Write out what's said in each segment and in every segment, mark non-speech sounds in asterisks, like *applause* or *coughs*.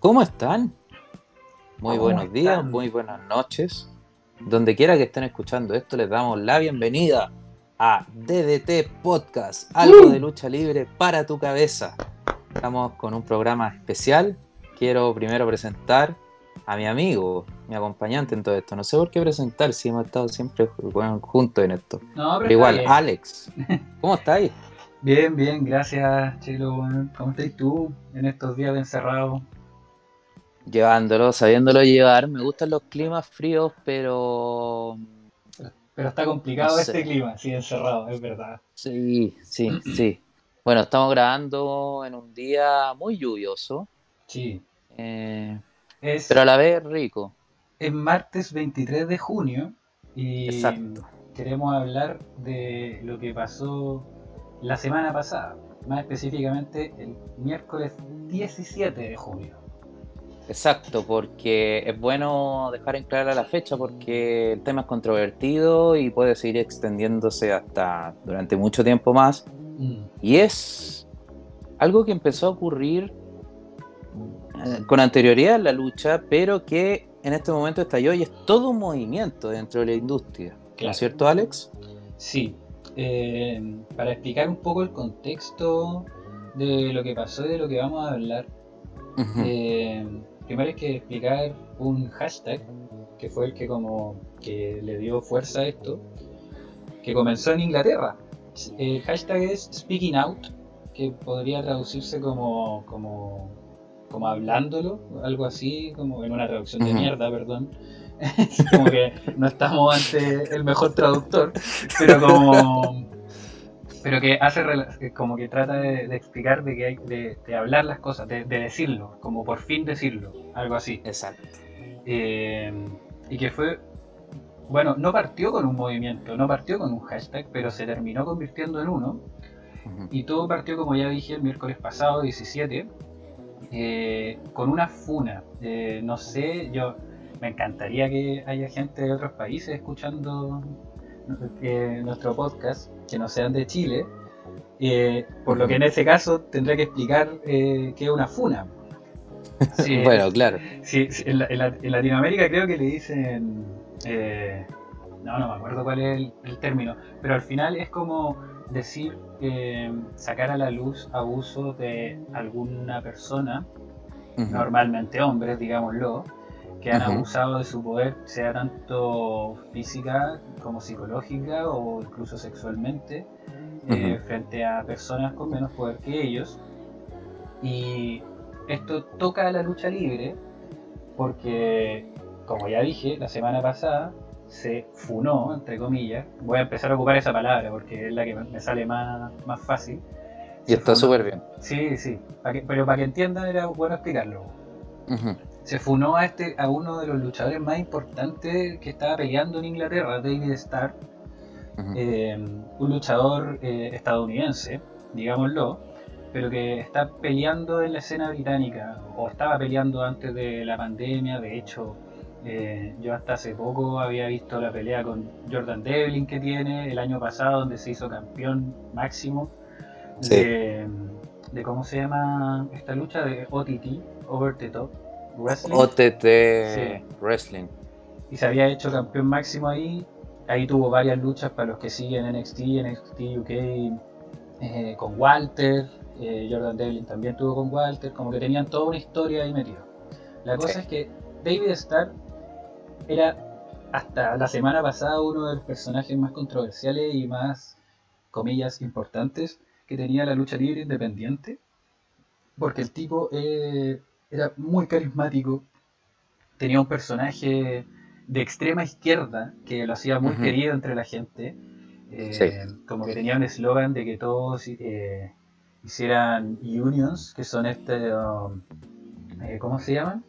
¿Cómo están? Muy buenos días, muy buenas noches. Donde quiera que estén escuchando esto, les damos la bienvenida a DDT Podcast, algo de lucha libre para tu cabeza. Estamos con un programa especial. Quiero primero presentar a mi amigo, mi acompañante en todo esto. No sé por qué presentar si hemos estado siempre juntos en esto. No, pero, igual, Alex, ¿cómo estáis? *laughs* Bien, bien, gracias, Chelo. ¿Cómo estás tú en estos días de encerrado? Llevándolo, sabiéndolo llevar. Me gustan los climas fríos, pero. Pero está complicado este clima, sí, encerrado, es verdad. Sí, sí, sí. Bueno, estamos grabando en un día muy lluvioso. Sí. Eh, pero a la vez rico. Es martes 23 de junio y Exacto. queremos hablar de lo que pasó la semana pasada, más específicamente el miércoles 17 de junio. Exacto, porque es bueno dejar en clara la fecha porque el tema es controvertido y puede seguir extendiéndose hasta durante mucho tiempo más. Mm. Y es algo que empezó a ocurrir eh, con anterioridad en la lucha, pero que en este momento estalló y es todo un movimiento dentro de la industria. ¿No es cierto, Alex? Sí, eh, para explicar un poco el contexto de lo que pasó y de lo que vamos a hablar, eh, primero hay que explicar un hashtag que fue el que como que le dio fuerza a esto, que comenzó en Inglaterra. El hashtag es Speaking Out, que podría traducirse como, como, como hablándolo, algo así, como en una traducción de mierda, perdón. *laughs* como que no estamos ante el mejor traductor, pero como pero que hace como que trata de, explicar de que hay de, hablar las cosas, de, decirlo, como por fin decirlo, algo así. Exacto. Eh, y que fue, bueno, no partió con un movimiento, no partió con un hashtag, pero se terminó convirtiendo en uno. Y todo partió, como ya dije, el miércoles pasado, 17, eh, con una funa. Eh, no sé, yo me encantaría que haya gente de otros países escuchando nuestro podcast, que no sean de Chile, eh, por lo que en ese caso tendré que explicar eh, qué es una funa. *laughs* bueno, claro. en, Latinoamérica creo que le dicen... no, no me acuerdo cuál es el, término, pero al final es como decir sacar a la luz abuso de alguna persona, normalmente hombres, digámoslo, que han abusado de su poder, sea tanto física como psicológica o incluso sexualmente, eh, frente a personas con menos poder que ellos. Y esto toca a la lucha libre porque, como ya dije, la semana pasada se funó, entre comillas. Voy a empezar a ocupar esa palabra porque es la que me sale más, más fácil. Y está súper bien. Sí, sí. pero para que entiendan era bueno explicarlo se funó a, este, a uno de los luchadores más importantes que estaba peleando en Inglaterra, David Starr, eh, un luchador eh, estadounidense, digámoslo, pero que está peleando en la escena británica, o estaba peleando antes de la pandemia, de hecho, eh, yo hasta hace poco había visto la pelea con Jordan Devlin que tiene el año pasado, donde se hizo campeón máximo de, de, ¿cómo se llama esta lucha? De OTT, Over the Top. OTT Wrestling. Y se había hecho campeón máximo ahí. Ahí tuvo varias luchas para los que siguen NXT, NXT UK eh, con Walter. Eh, Jordan Devlin también tuvo con Walter. Como que tenían toda una historia ahí metida. La cosa es que David Starr era hasta la semana pasada uno de los personajes más controversiales y más, comillas, importantes que tenía la lucha libre independiente. Porque el tipo eh, era muy carismático, tenía un personaje de extrema izquierda que lo hacía muy querido entre la gente. Eh, como que tenía un eslogan de que todos eh, hicieran unions, que son este, um, eh, ¿cómo se llaman?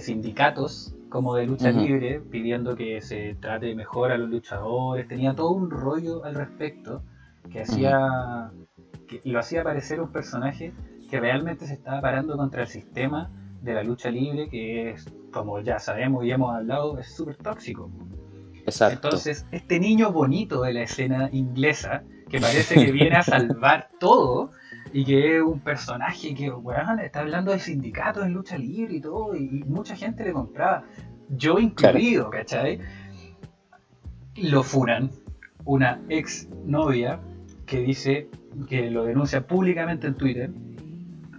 sindicatos como de lucha libre, pidiendo que se trate mejor a los luchadores. Tenía todo un rollo al respecto que hacía, que lo hacía parecer un personaje que realmente se estaba parando contra el sistema de la lucha libre, que es, como ya sabemos y hemos hablado, es súper tóxico. Exacto. Entonces, este niño bonito de la escena inglesa, que parece que viene a salvar *laughs* todo, y que es un personaje que, weón, está hablando de sindicatos en lucha libre y todo, y, mucha gente le compraba, yo incluido, ¿cachai? Lo funan, una ex novia que dice que lo denuncia públicamente en Twitter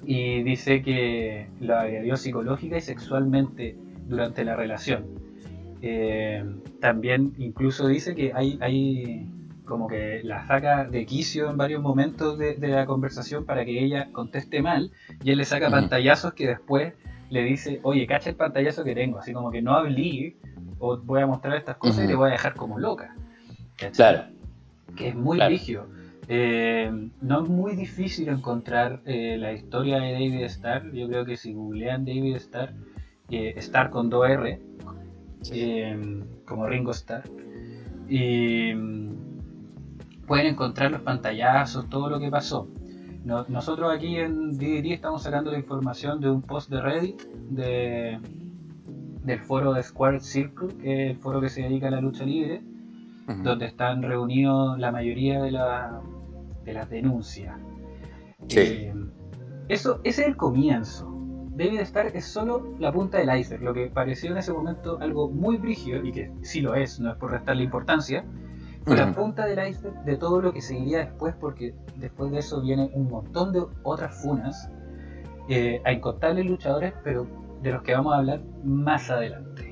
y dice que lo agredió psicológica y sexualmente durante la relación. Eh, también incluso dice que hay, hay como que la saca de quicio en varios momentos de, la conversación para que ella conteste mal y él le saca pantallazos que después le dice, oye, cacha el pantallazo que tengo, así como que no hablé o voy a mostrar estas cosas y te voy a dejar como loca. Claro. Que es muy rígido. Eh, no es muy difícil encontrar eh, la historia de David Starr. Yo creo que si googlean David Starr, eh, Starr con 2R, eh, como Ringo Starr, y pueden encontrar los pantallazos, todo lo que pasó. nosotros aquí en DDT estamos sacando la información de un post de Reddit de, del foro de Square Circle, que es el foro que se dedica a la lucha libre, donde están reunidos la mayoría de, de las denuncias. Eh, eso, ese es el comienzo. David Stark es solo la punta del iceberg, lo que pareció en ese momento algo muy brígido, y que sí lo es, no es por restarle importancia, la punta del iceberg de todo lo que seguiría después, porque después de eso viene un montón de otras funas eh, a incontables luchadores, pero de los que vamos a hablar más adelante.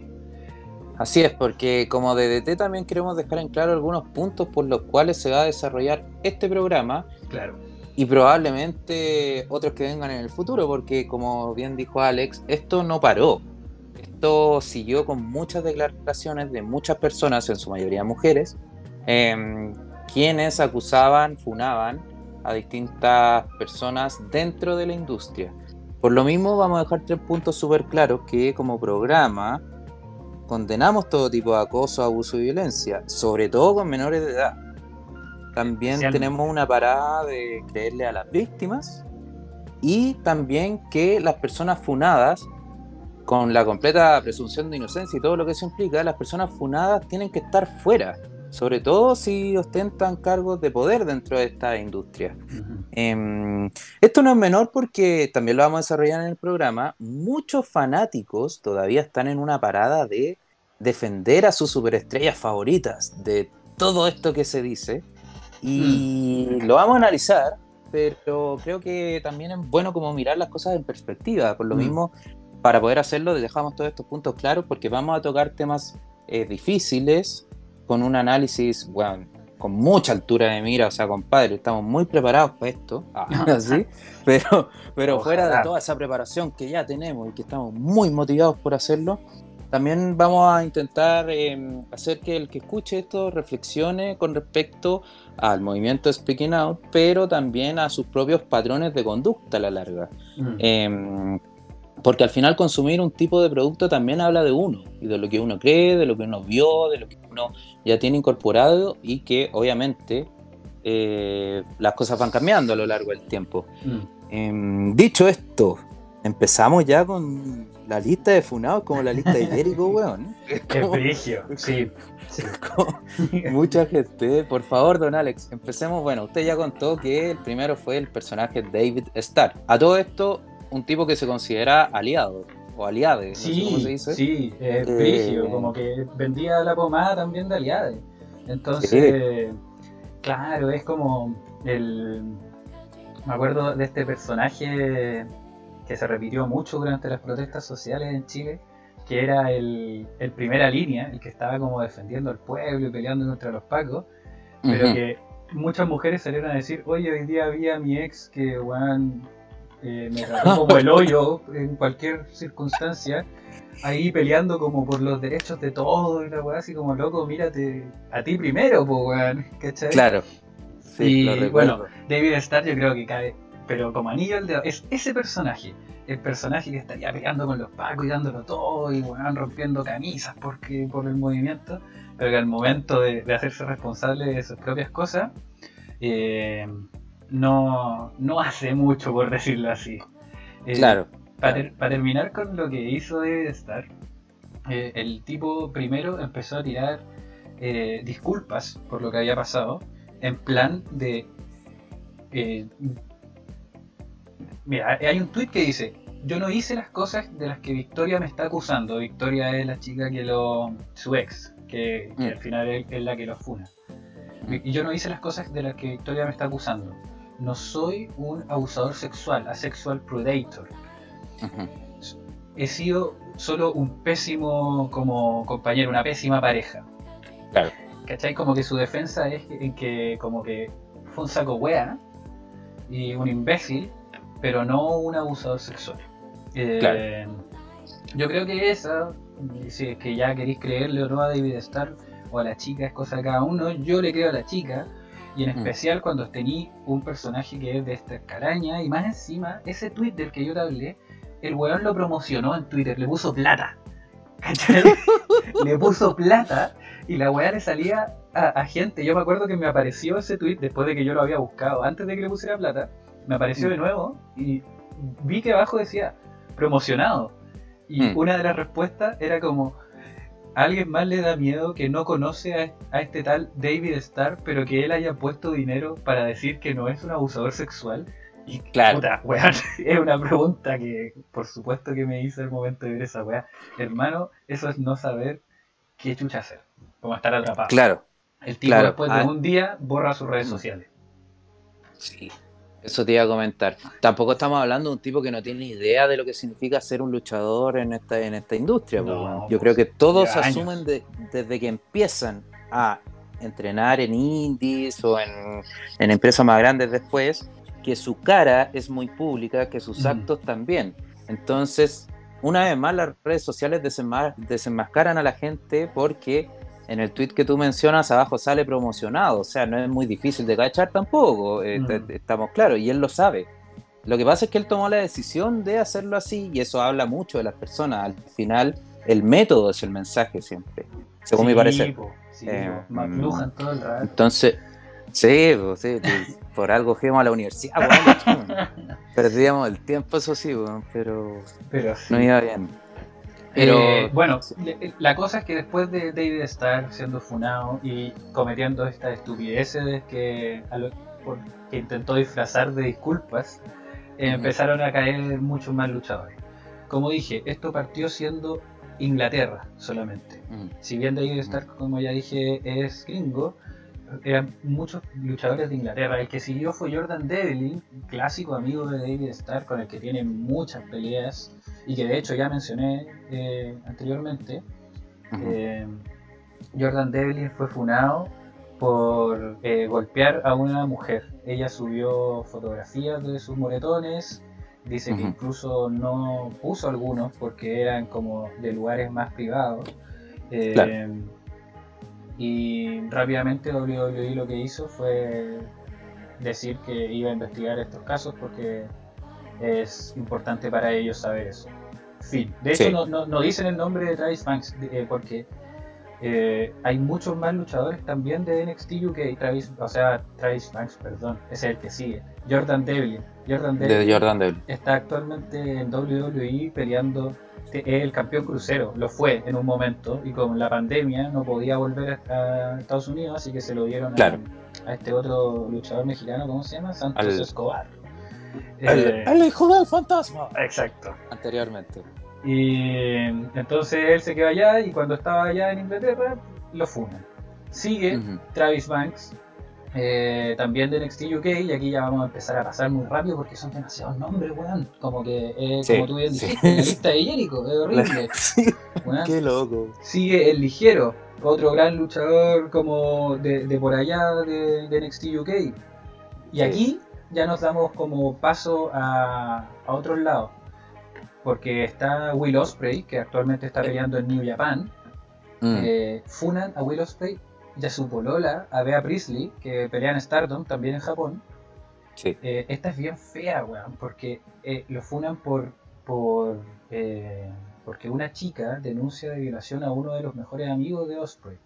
Así es, porque como DDT también queremos dejar en claro algunos puntos por los cuales se va a desarrollar este programa. Claro. Y probablemente otros que vengan en el futuro, porque como bien dijo Alex, esto no paró. Esto siguió con muchas declaraciones de muchas personas, en su mayoría mujeres, Em, quienes acusaban, funaban a distintas personas dentro de la industria. Por lo mismo vamos a dejar tres puntos súper claros que como programa condenamos todo tipo de acoso, abuso y violencia, sobre todo con menores de edad. También tenemos una parada de creerle a las víctimas y también que las personas funadas, con la completa presunción de inocencia y todo lo que eso implica, las personas funadas tienen que estar fuera sobre todo si ostentan cargos de poder dentro de esta industria. Em, esto no es menor porque también lo vamos a desarrollar en el programa. Muchos fanáticos todavía están en una parada de defender a sus superestrellas favoritas, de todo esto que se dice. Y mm. lo vamos a analizar, pero creo que también es bueno como mirar las cosas en perspectiva. Por lo mm. mismo, para poder hacerlo, dejamos todos estos puntos claros porque vamos a tocar temas eh, difíciles, con un análisis, bueno, con mucha altura de mira, o sea, compadre, estamos muy preparados para esto, *laughs* así, pero, pero fuera de toda esa preparación que ya tenemos y que estamos muy motivados por hacerlo, también vamos a intentar em, hacer que el que escuche esto reflexione con respecto al movimiento Speaking Out, pero también a sus propios patrones de conducta a la larga. Mm. Em, porque al final consumir un tipo de producto también habla de uno y de lo que uno cree, de lo que uno vio, de lo que uno ya tiene incorporado y que obviamente eh, las cosas van cambiando a lo largo del tiempo. Mm. Em, dicho esto, empezamos ya con la lista de funados como la lista de Jericho, *laughs* weón. Qué *laughs* *laughs* sí. Mucha gente. Por favor, don Alex, empecemos. Bueno, usted ya contó que el primero fue el personaje David Starr. A todo esto, un tipo que se considera aliado o aliade, sí, cómo se dice. Sí, eh, como que vendía la pomada también de aliade. Entonces, claro, es como el... Me acuerdo de este personaje que se repitió mucho durante las protestas sociales en Chile, que era el, el primera línea, el que estaba como defendiendo al pueblo y peleando contra los pacos, pero que muchas mujeres salieron a decir, oye, hoy día había mi ex que, bueno, eh, me *laughs* trató como el hoyo en cualquier circunstancia, ahí peleando como por los derechos de todos y la weá, así como loco, mírate a ti primero, pues weón, *laughs* ¿cachai? Claro. Sí, y bueno, David Starr yo creo que cae, pero como anillo al dedo, es ese personaje, el personaje que estaría peleando con los pacos y dándolo todo y weón rompiendo camisas porque por el movimiento, pero que al momento de, de hacerse responsable de sus propias cosas, eh, no, no hace mucho, por decirlo así. Eh, claro. Para, terminar con lo que hizo de Star, eh, el tipo primero empezó a tirar eh, disculpas por lo que había pasado, en plan de Mira, hay un tweet que dice, yo no hice las cosas de las que Victoria me está acusando. Victoria es la chica que lo... su ex, que, mm. al final es, la que lo funa. Mm. Y yo no hice las cosas de las que Victoria me está acusando. No soy un abusador sexual, asexual predator. He sido solo un pésimo como compañero, una pésima pareja. Claro. ¿Cachai? Como que su defensa es en que como que fue un saco wea y un imbécil, pero no un abusador sexual. Eh, yo creo que esa, si es que ya queréis creerle o no a David Starr o a la chica, es cosa de cada uno. Yo le creo a la chica, y en mm. especial cuando tení un personaje que es de esta caraña, y más encima, ese tweet del que yo te hablé, el weón lo promocionó en Twitter, le puso plata. ¿Cachai? *laughs* le puso plata y la weá le salía a, gente. Yo me acuerdo que me apareció ese tweet después de que yo lo había buscado, antes de que le pusiera plata, me apareció mm. de nuevo y vi que abajo decía promocionado. Y mm. una de las respuestas era como, ¿a alguien más le da miedo que no conoce a, este tal David Starr, pero que él haya puesto dinero para decir que no es un abusador sexual. Y claro. *laughs* es una pregunta que por supuesto que me hice el momento de ver esa weá. Hermano, eso es no saber qué chucha hacer. Como estar atrapado. Claro. El tipo después de ah. un día borra sus redes mm. sociales. Sí. Eso te iba a comentar. Tampoco estamos hablando de un tipo que no tiene idea de lo que significa ser un luchador en esta, en esta industria. Pues, Yo creo que todos asumen desde que empiezan a entrenar en indies o en, empresas más grandes después, que su cara es muy pública, que sus actos también. Entonces, una vez más, las redes sociales desenmascaran a la gente porque en el tweet que tú mencionas abajo sale promocionado, o sea, no es muy difícil de cachar tampoco, eh, mm. estamos claros, y él lo sabe. Lo que pasa es que él tomó la decisión de hacerlo así y eso habla mucho de las personas. Al final, el método es el mensaje siempre, según mi parecer. Eh, mm, todo el rato. Entonces, sí, sí, *laughs* por algo fuimos a la universidad, *laughs* perdíamos el tiempo, eso sí, pero, pero no iba bien. Pero eh, bueno, la cosa es que después de David estar siendo funado y cometiendo estas estupideces que, que intentó disfrazar de disculpas, empezaron a caer muchos más luchadores. Como dije, esto partió siendo Inglaterra solamente. Si bien David Stark, como ya dije, es gringo, eran muchos luchadores de Inglaterra. El que siguió fue Jordan Devlin, clásico amigo de David Stark, con el que tiene muchas peleas y que de hecho ya mencioné eh, anteriormente, eh, Jordan Devlin fue funado por eh, golpear a una mujer. Ella subió fotografías de sus moretones, dice que incluso no puso algunos porque eran como de lugares más privados. Y rápidamente WWE lo que hizo fue decir que iba a investigar estos casos porque es importante para ellos saber eso. Fin. De hecho, no, no, dicen el nombre de Travis Banks eh, porque eh, hay muchos más luchadores también de NXT UK. Travis, o sea, Travis Banks, perdón, es el que sigue. Jordan Devlin. Jordan Devlin, está actualmente en WWE peleando. Es el campeón crucero, lo fue en un momento y con la pandemia no podía volver a Estados Unidos, así que se lo dieron a, este otro luchador mexicano, ¿cómo se llama? Santos Escobar. El, eh, hijo del fantasma. Exacto. Anteriormente. Y entonces él se quedó allá y cuando estaba allá en Inglaterra lo funan. Sigue Travis Banks, eh, también de NXT UK, y aquí ya vamos a empezar a pasar muy rápido porque son demasiados nombres, weón. Como que, eh, como tú bien dijiste, la *laughs* lista de Jericho, es horrible. *laughs* Qué loco. Sigue el ligero, otro gran luchador como de, por allá de, de NXT UK. Y aquí ya nos damos como paso a, a otros lados. Porque está Will Osprey, que actualmente está peleando en New Japan. Mm. Eh, funan a Will Osprey y a su polola, a Bea Priestley, que pelea en Stardom, también en Japón. Eh, esta es bien fea, weón, porque eh, lo funan por, por porque una chica denuncia de violación a uno de los mejores amigos de Osprey.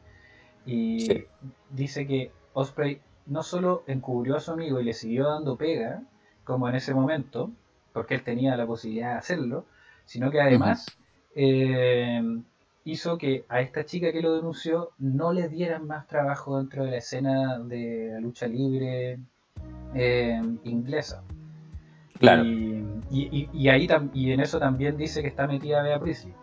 Y dice que Osprey no solo encubrió a su amigo y le siguió dando pega, como en ese momento, porque él tenía la posibilidad de hacerlo, sino que además eh, hizo que a esta chica que lo denunció no le dieran más trabajo dentro de la escena de la lucha libre eh, inglesa. Claro. Y y, ahí y en eso también dice que está metida Bea Priestley.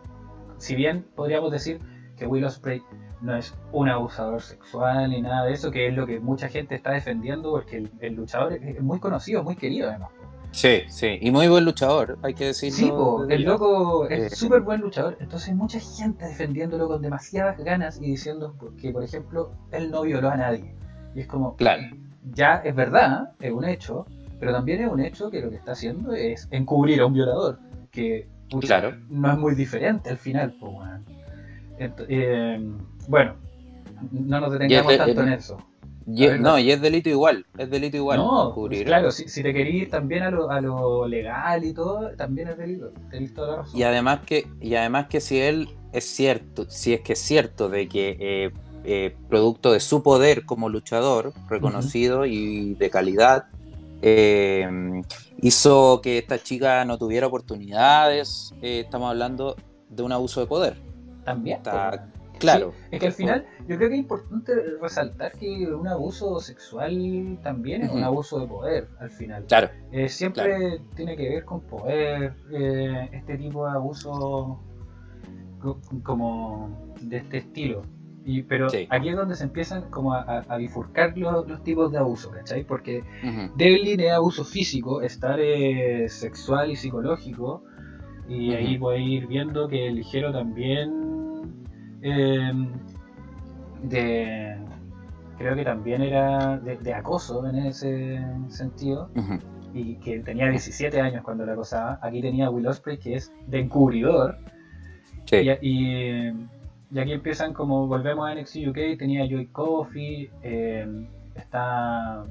Si bien podríamos decir que Will Ospreay no es un abusador sexual ni nada de eso, que es lo que mucha gente está defendiendo, porque el, luchador es muy conocido, muy querido además. Sí, sí, y muy buen luchador, hay que decirlo. Sí, el loco es eh, súper buen luchador, entonces mucha gente defendiéndolo con demasiadas ganas y diciendo que, por ejemplo, él no violó a nadie. Y es como, claro. ya es verdad, es un hecho, pero también es un hecho que lo que está haciendo es encubrir a un violador, que claro. no es muy diferente al final. Pues, bueno, no nos detengamos tanto en eso. No, y es delito igual, es delito igual. No, pues claro, si, te querís también a lo, a lo, legal y todo, también es delito. Y además que, y además que si él es cierto, si es que es cierto de que eh, eh, producto de su poder como luchador, reconocido y de calidad, eh, hizo que esta chica no tuviera oportunidades, estamos hablando de un abuso de poder. También. Está, Claro. es que al final yo creo que es importante resaltar que un abuso sexual también es un abuso de poder al final. Claro. Eh, siempre tiene que ver con poder, eh, este tipo de abuso como de este estilo. Y, pero aquí es donde se empiezan como a, bifurcar los, tipos de abuso, ¿cachai? Porque uh Devlin es abuso físico, estar sexual y psicológico, y ahí puede ir viendo que el ligero también Em, de creo que también era de, acoso en ese sentido. Y que tenía 17 años cuando la acosaba. Aquí tenía Will Osprey que es de encubridor y, aquí empiezan como volvemos a NXT UK tenía Joy Coffee em, está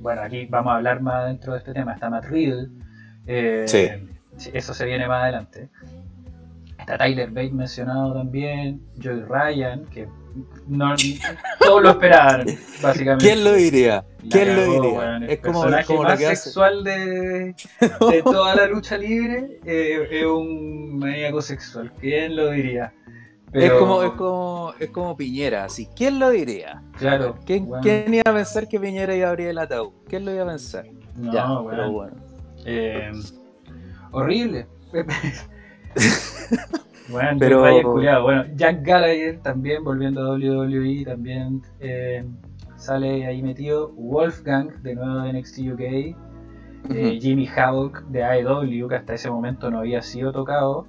bueno aquí vamos a hablar más dentro de este tema está Matt Riddle eh, eso se viene más adelante Está Tyler Bate mencionado también, Joey Ryan, que no, todos lo esperaban, básicamente. ¿Quién lo diría? ¿Quién lo diría? es como, el como más sexual de, *laughs* de, toda la lucha libre eh, es un maníaco sexual. ¿Quién lo diría? Es, como, es, como, es como Piñera, así. ¿Quién lo diría? Claro. ¿Quién, ¿Quién, iba a pensar que Piñera iba a abrir el ataúd? ¿Quién lo iba a pensar? No, ya, pero bueno. Eh, horrible. *laughs* *laughs* bueno, pero... bueno, Jack Gallagher también, volviendo a WWE, también eh, sale ahí metido. Wolfgang, de nuevo de NXT UK. Eh, Jimmy Havoc de AEW, que hasta ese momento no había sido tocado.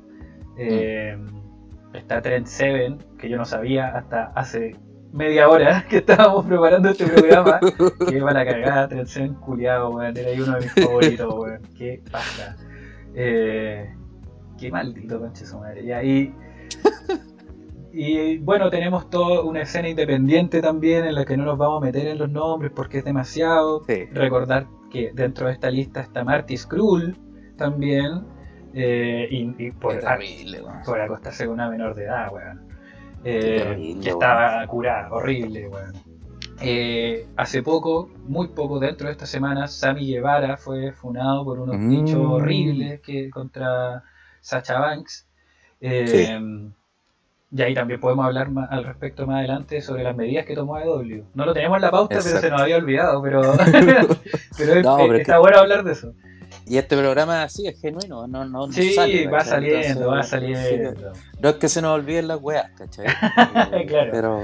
Eh, está Trent Seven, que yo no sabía hasta hace media hora *laughs* que estábamos preparando este programa. que iba a la cagada, Trent Seven, culiado, Era ahí uno de mis favoritos, weón. Qué pasa. Eh, qué maldito conche su madre. Y ahí. *laughs* y bueno, tenemos toda una escena independiente también en la que no nos vamos a meter en los nombres porque es demasiado. Recordar que dentro de esta lista está Marty Skrull también. Eh, y, por, por, acostarse con una menor de edad, weón. Eh, que estaba curada, horrible, weón. Eh, hace poco, muy poco dentro de esta semana, Sammy Guevara fue funado por unos dichos mm. horribles que contra Sacha Banks. Eh, y ahí también podemos hablar al respecto más adelante sobre las medidas que tomó AEW. No lo tenemos en la pauta, pero se nos había olvidado. Pero, *laughs* *laughs* pero, está bueno hablar de eso. Y este programa así es genuino, no, no, sí, va saliendo, va saliendo. No es que se nos olviden las weas, ¿cachai? *laughs* claro. Pero,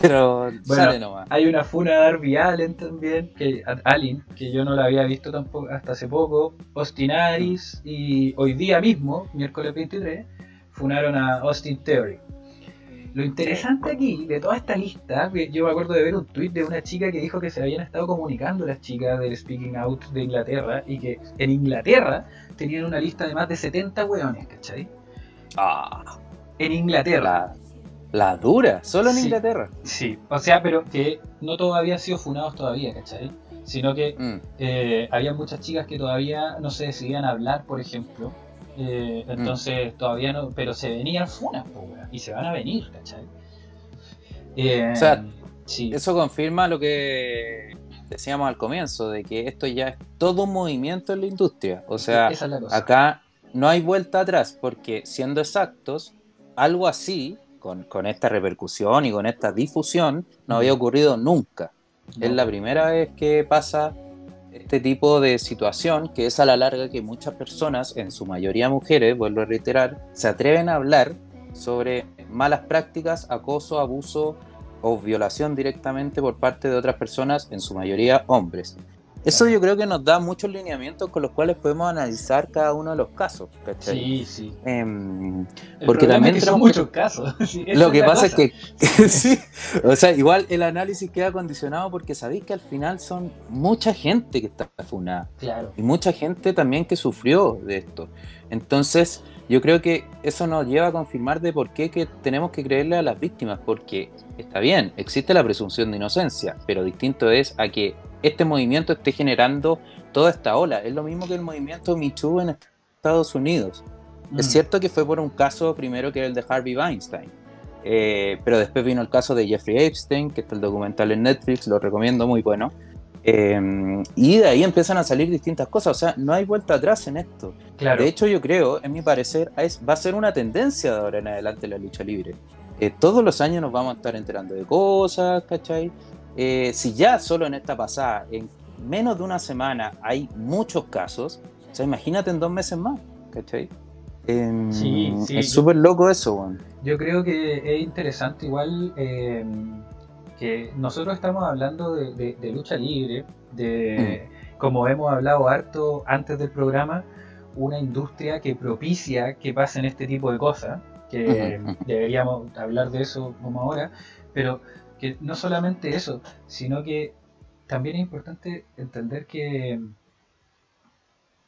pero sale nomás. Hay una funa de Darby Allen también, que Allen, que yo no la había visto tampoco hasta hace poco. Austin Aries y hoy día mismo, miércoles 23, funaron a Austin Theory. Lo interesante aquí de toda esta lista, yo me acuerdo de ver un tweet de una chica que dijo que se habían estado comunicando las chicas del Speaking Out de Inglaterra y que en Inglaterra tenían una lista de más de 70 weones, ¿cachai? Ah. En Inglaterra. La, dura, solo en Inglaterra. Sí, o sea, pero que no todos habían sido funados todavía, ¿cachai? Sino que mm. eh, había muchas chicas que todavía no se decidían hablar, por ejemplo, eh, entonces todavía no, pero se venían funas, y se van a venir, ¿cachai? o sea, eh, eso confirma lo que decíamos al comienzo, de que esto ya es todo un movimiento en la industria. O sea, acá no hay vuelta atrás, porque siendo exactos, algo así, con, esta repercusión y con esta difusión, no había ocurrido nunca. Es la primera vez que pasa este tipo de situación que es a la larga que muchas personas, en su mayoría mujeres, vuelvo a reiterar, se atreven a hablar sobre malas prácticas, acoso, abuso o violación directamente por parte de otras personas, en su mayoría hombres. Eso yo creo que nos da muchos lineamientos con los cuales podemos analizar cada uno de los casos, ¿cachai? Sí, sí. Em, porque también son muchos casos. *laughs* lo que pasa es que, *laughs* sí, o sea, igual el análisis queda condicionado porque sabéis que al final son mucha gente que está funada. Claro. Y mucha gente también que sufrió de esto. Entonces, yo creo que eso nos lleva a confirmar de por qué que tenemos que creerle a las víctimas, porque está bien, existe la presunción de inocencia, pero distinto es a que este movimiento esté generando toda esta ola. Es lo mismo que el movimiento Me Too en Estados Unidos. Es mm. cierto que fue por un caso primero que era el de Harvey Weinstein, eh, pero después vino el caso de Jeffrey Epstein, que está el documental en Netflix, lo recomiendo, muy bueno. Eh, y de ahí empiezan a salir distintas cosas, o sea, no hay vuelta atrás en esto. De hecho, yo creo, en mi parecer, es, va a ser una tendencia de ahora en adelante la lucha libre. Eh, todos los años nos vamos a estar enterando de cosas, ¿cachai? Eh, si ya solo en esta pasada, en menos de una semana, hay muchos casos, o sea, imagínate en dos meses más, ¿cachai? Em, sí, sí, es súper loco eso, Yo creo que es interesante igual em, que nosotros estamos hablando de, lucha libre, de, mm. como hemos hablado harto antes del programa, una industria que propicia que pasen este tipo de cosas, que deberíamos hablar de eso como ahora, pero que no solamente eso, sino que también es importante entender que,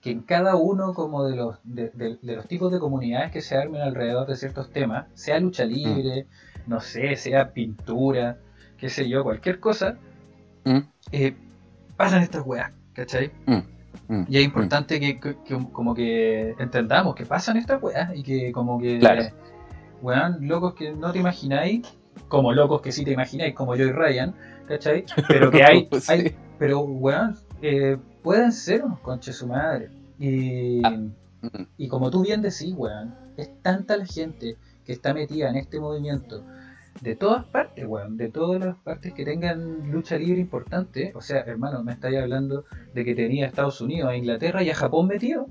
que en cada uno como de los, de, los tipos de comunidades que se armen alrededor de ciertos temas, sea lucha mm. libre, no sé, sea pintura, qué sé yo, cualquier cosa, mm. eh, pasan estas weas, ¿cachai? Mm. Y es importante que, como que entendamos que pasan estas weas y que como que, weón, locos que no te imagináis como locos que sí te imagináis, como yo y Ryan, ¿cachai? *laughs* Pero que hay, hay pero weón, eh, pueden ser unos conches su madre. Y, ah. y como tú bien decís, weón, es tanta la gente que está metida en este movimiento de todas partes, weón, de todas las partes que tengan lucha libre importante. O sea, hermano, me estáis hablando de que tenía a Estados Unidos, a Inglaterra y a Japón metido.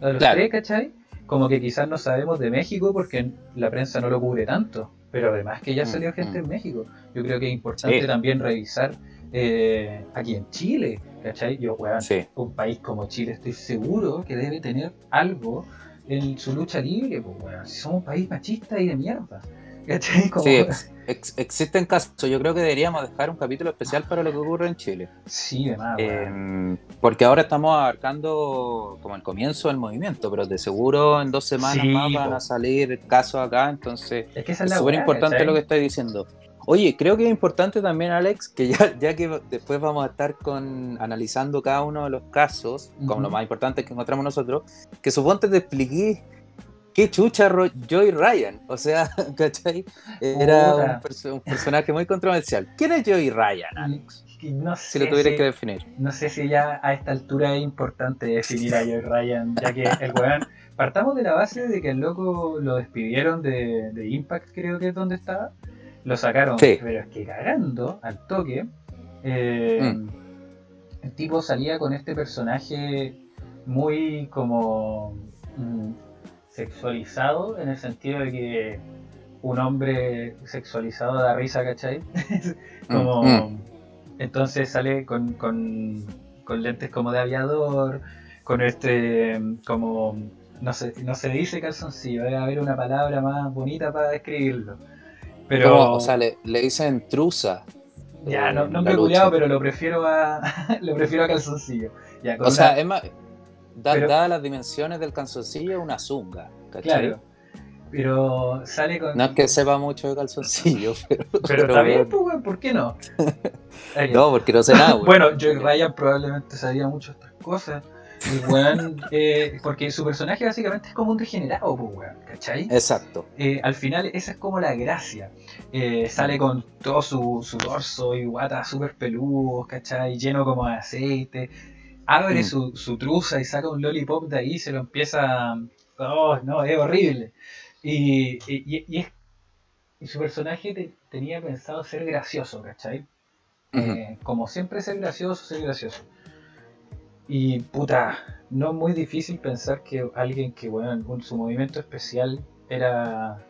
A los tres, ¿cachai? Como que quizás no sabemos de México porque la prensa no lo cubre tanto. Pero además que ya mm, salió gente mm. en México. Yo creo que es importante también revisar eh, aquí en Chile, ¿cachai? Yo, weón, un país como Chile estoy seguro que debe tener algo en su lucha libre, pues, weón. Si somos un país machista y de mierda. Sí, existen casos. Yo creo que deberíamos dejar un capítulo especial para lo que ocurre en Chile. Sí, de eh, porque ahora estamos abarcando como el comienzo del movimiento, pero de seguro en dos semanas más van a salir casos acá. Entonces, es súper importante lo que estáis diciendo. Oye, creo que es importante también, Alex, que ya, ya que después vamos a estar con analizando cada uno de los casos, como lo más importante que encontramos nosotros, que suponte te expliqué qué chucha Joey Ryan. O sea, *laughs* ¿cachai? Era un, personaje muy controversial. ¿Quién es Joey Ryan, Alex? No sé si lo tuvieras que definir. No sé si ya a esta altura es importante definir a Joey Ryan, ya que el weón. Partamos de la base de que el loco lo despidieron de, Impact, creo que es donde estaba. Lo sacaron, pero es que cagando al toque. Eh, mm. El tipo salía con este personaje muy como. Mm, sexualizado en el sentido de que un hombre sexualizado da risa, ¿cachai? *laughs* como, mm. Entonces sale con, con, lentes como de aviador, con este, como, no se, no se dice calzoncillo, debe haber una palabra más bonita para describirlo. Pero, o sea, le, dicen truza. Ya, no, no me he pero lo prefiero a, *laughs* lo prefiero a calzoncillo. o sea, es más, dadas las dimensiones del calzoncillo, una zunga. Claro. Pero sale con. No es que sepa mucho de calzoncillo, *laughs* pero. Pero, está bien, pues, ¿por qué no? *laughs* no, porque no sé nada, bueno, Joey Ryan probablemente sabía mucho de estas cosas. Y weón, *laughs* eh, porque su personaje básicamente es como un degenerado, pues weón, ¿cachai? Exacto. Eh, al final esa es como la gracia. Eh, sale con todo su, su dorso y guata súper peludo, ¿cachai? Lleno como de aceite abre mm. su, su, truza y saca un lollipop de ahí y se lo empieza. Oh, no, es horrible. Y, y, es, y su personaje tenía pensado ser gracioso, ¿cachai? Eh, como siempre, ser gracioso, ser gracioso. Y puta, no es muy difícil pensar que alguien que, bueno, su movimiento especial era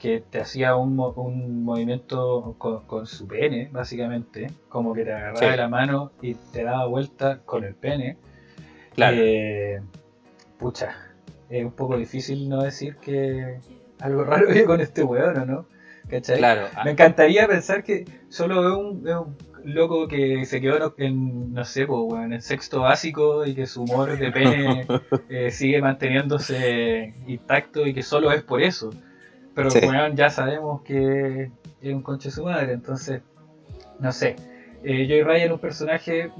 que te hacía un, un movimiento con, su pene, básicamente, como que te agarraba de la mano y te daba vuelta con el pene. Claro. Eh, pucha, es un poco difícil no decir que algo *laughs* raro viene con este weón, no? ¿Cachai? Claro. Me encantaría pensar que solo veo un, un loco que se quedó en, no sé, pues, en el sexto básico y que su humor de pene *laughs* eh, sigue manteniéndose intacto y que solo es por eso. Pero ya sabemos que es un conche su madre, entonces, no sé. Eh, Joy Ryan, un personaje,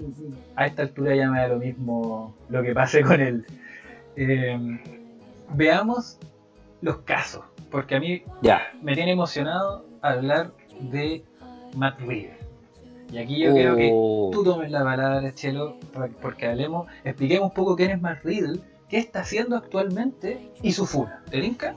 a esta altura ya me da lo mismo lo que pase *laughs* con él. Eh, veamos los casos, porque a mí ya. me tiene emocionado hablar de Matt Reeves. Y aquí yo quiero que oh. tú tomes la palabra, Chelo, porque hablemos, expliquemos un poco quién es Matt Riddle, qué está haciendo actualmente y su funa. ¿Te linka?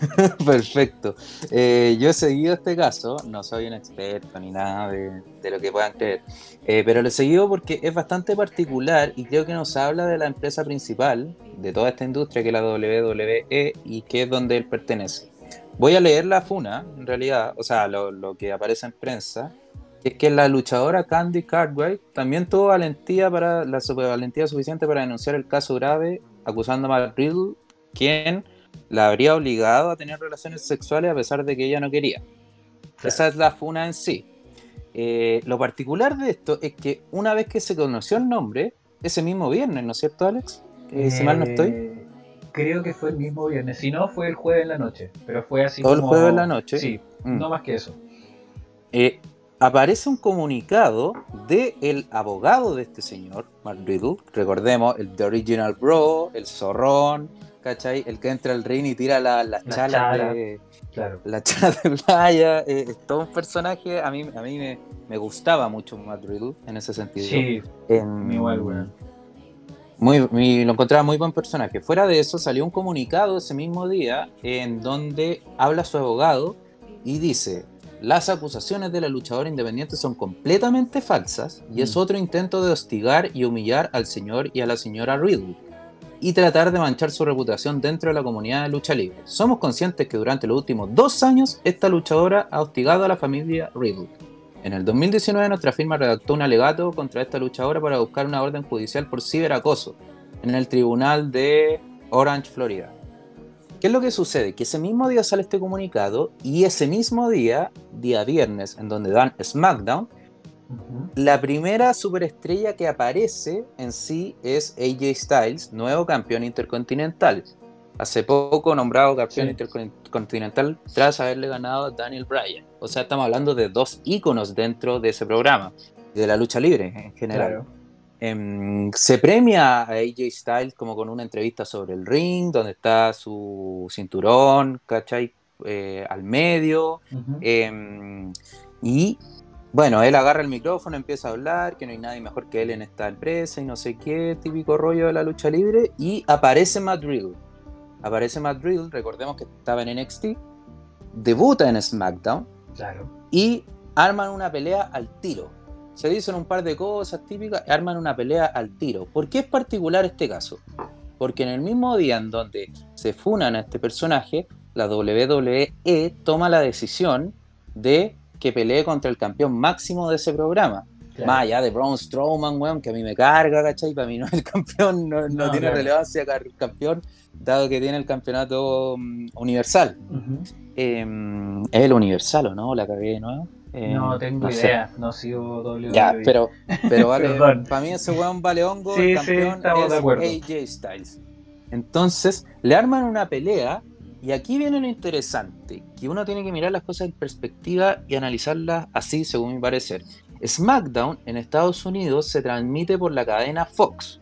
*laughs* Perfecto. Eh, yo he seguido este caso, no soy un experto ni nada de, lo que puedan creer, eh, pero lo he seguido porque es bastante particular y creo que nos habla de la empresa principal de toda esta industria, que es la WWE y que es donde él pertenece. Voy a leer la funa, en realidad, o sea, lo, que aparece en prensa, es que la luchadora Candy Cartwright también tuvo valentía para la valentía suficiente para denunciar el caso grave acusando a Matt Riddle, quien la habría obligado a tener relaciones sexuales a pesar de que ella no quería. Esa es la funa en sí. Eh, lo particular de esto es que una vez que se conoció el nombre, ese mismo viernes, ¿no es cierto, Alex? Eh, si mal no estoy. Eh, creo que fue el mismo viernes. Si no, fue el jueves en la noche. Pero fue así ¿Todo el jueves en la noche? Sí, mm. no más que eso. Eh, aparece un comunicado de el abogado de este señor, Mark Riddle, recordemos, el The Original Bro, el zorrón, ¿cachai? El que entra al ring y tira la, la, chala, de... Claro. La chala de playa, eh, es todo un personaje, a mí, a mí me, gustaba mucho Matt Riddle en ese sentido. Sí, en, igual. Muy, lo encontraba muy buen personaje. Fuera de eso, salió un comunicado ese mismo día en donde habla su abogado y dice, las acusaciones de la luchadora independiente son completamente falsas y es mm. otro intento de hostigar y humillar al señor y a la señora Riddle y tratar de manchar su reputación dentro de la comunidad de lucha libre. Somos conscientes que durante los últimos dos años esta luchadora ha hostigado a la familia Riddle. En el 2019 nuestra firma redactó un alegato contra esta luchadora para buscar una orden judicial por ciberacoso en el tribunal de Orange, Florida. ¿Qué es lo que sucede? Que ese mismo día sale este comunicado y ese mismo día, día viernes, en donde dan SmackDown, la primera superestrella que aparece en sí es AJ Styles, nuevo campeón intercontinental. Hace poco nombrado campeón intercontinental tras haberle ganado a Daniel Bryan. O sea, estamos hablando de dos íconos dentro de ese programa, de la lucha libre en general. Em, se premia a AJ Styles como con una entrevista sobre el ring, donde está su cinturón, ¿cachai? Eh, al medio. Em, y bueno, él agarra el micrófono, empieza a hablar, que no hay nadie mejor que él en esta empresa y no sé qué, típico rollo de la lucha libre. Y aparece Matt Riddle. Aparece Matt Riddle, recordemos que estaba en NXT, debuta en SmackDown. Claro. Y arman una pelea al tiro se dicen un par de cosas típicas, arman una pelea al tiro. ¿Por qué es particular este caso? Porque en el mismo día en donde se funan a este personaje, la WWE toma la decisión de que pelee contra el campeón máximo de ese programa. Más allá de Braun Strowman, weón, que a mí me carga, ¿cachai? Para mí no es el campeón, no, tiene relevancia el campeón, dado que tiene el campeonato mm, universal. Em, es el universal, ¿o no? La cagué de nuevo. Eh, no tengo idea, no sigo WWE. Ya, pero, pero vale, *laughs* para mí ese weón vale hongo, el campeón es AJ Styles. Entonces, le arman una pelea y aquí viene lo interesante, que uno tiene que mirar las cosas en perspectiva y analizarlas así, según mi parecer. SmackDown en Estados Unidos se transmite por la cadena Fox,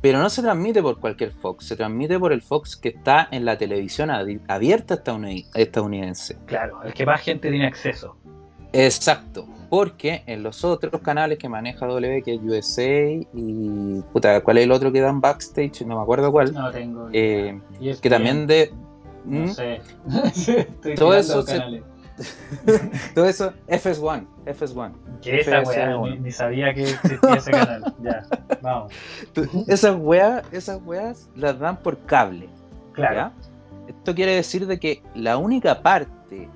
pero no se transmite por cualquier Fox, se transmite por el Fox que está en la televisión abierta estadounidense. Claro, el que más gente tiene acceso. Exacto, porque en los otros canales que maneja W, que es USA y puta, ¿cuál es el otro que dan backstage? No me acuerdo cuál. No tengo. Eh, que también de... No ¿Mm? sé. *laughs* *laughs* *laughs* todo eso Todo eso, FS1, FS1. ¿Qué esa weá? Ni, sabía que existía ese canal. Ya, vamos. Esas weas, esas weas las dan por cable. Claro. Esto quiere decir de que la única parte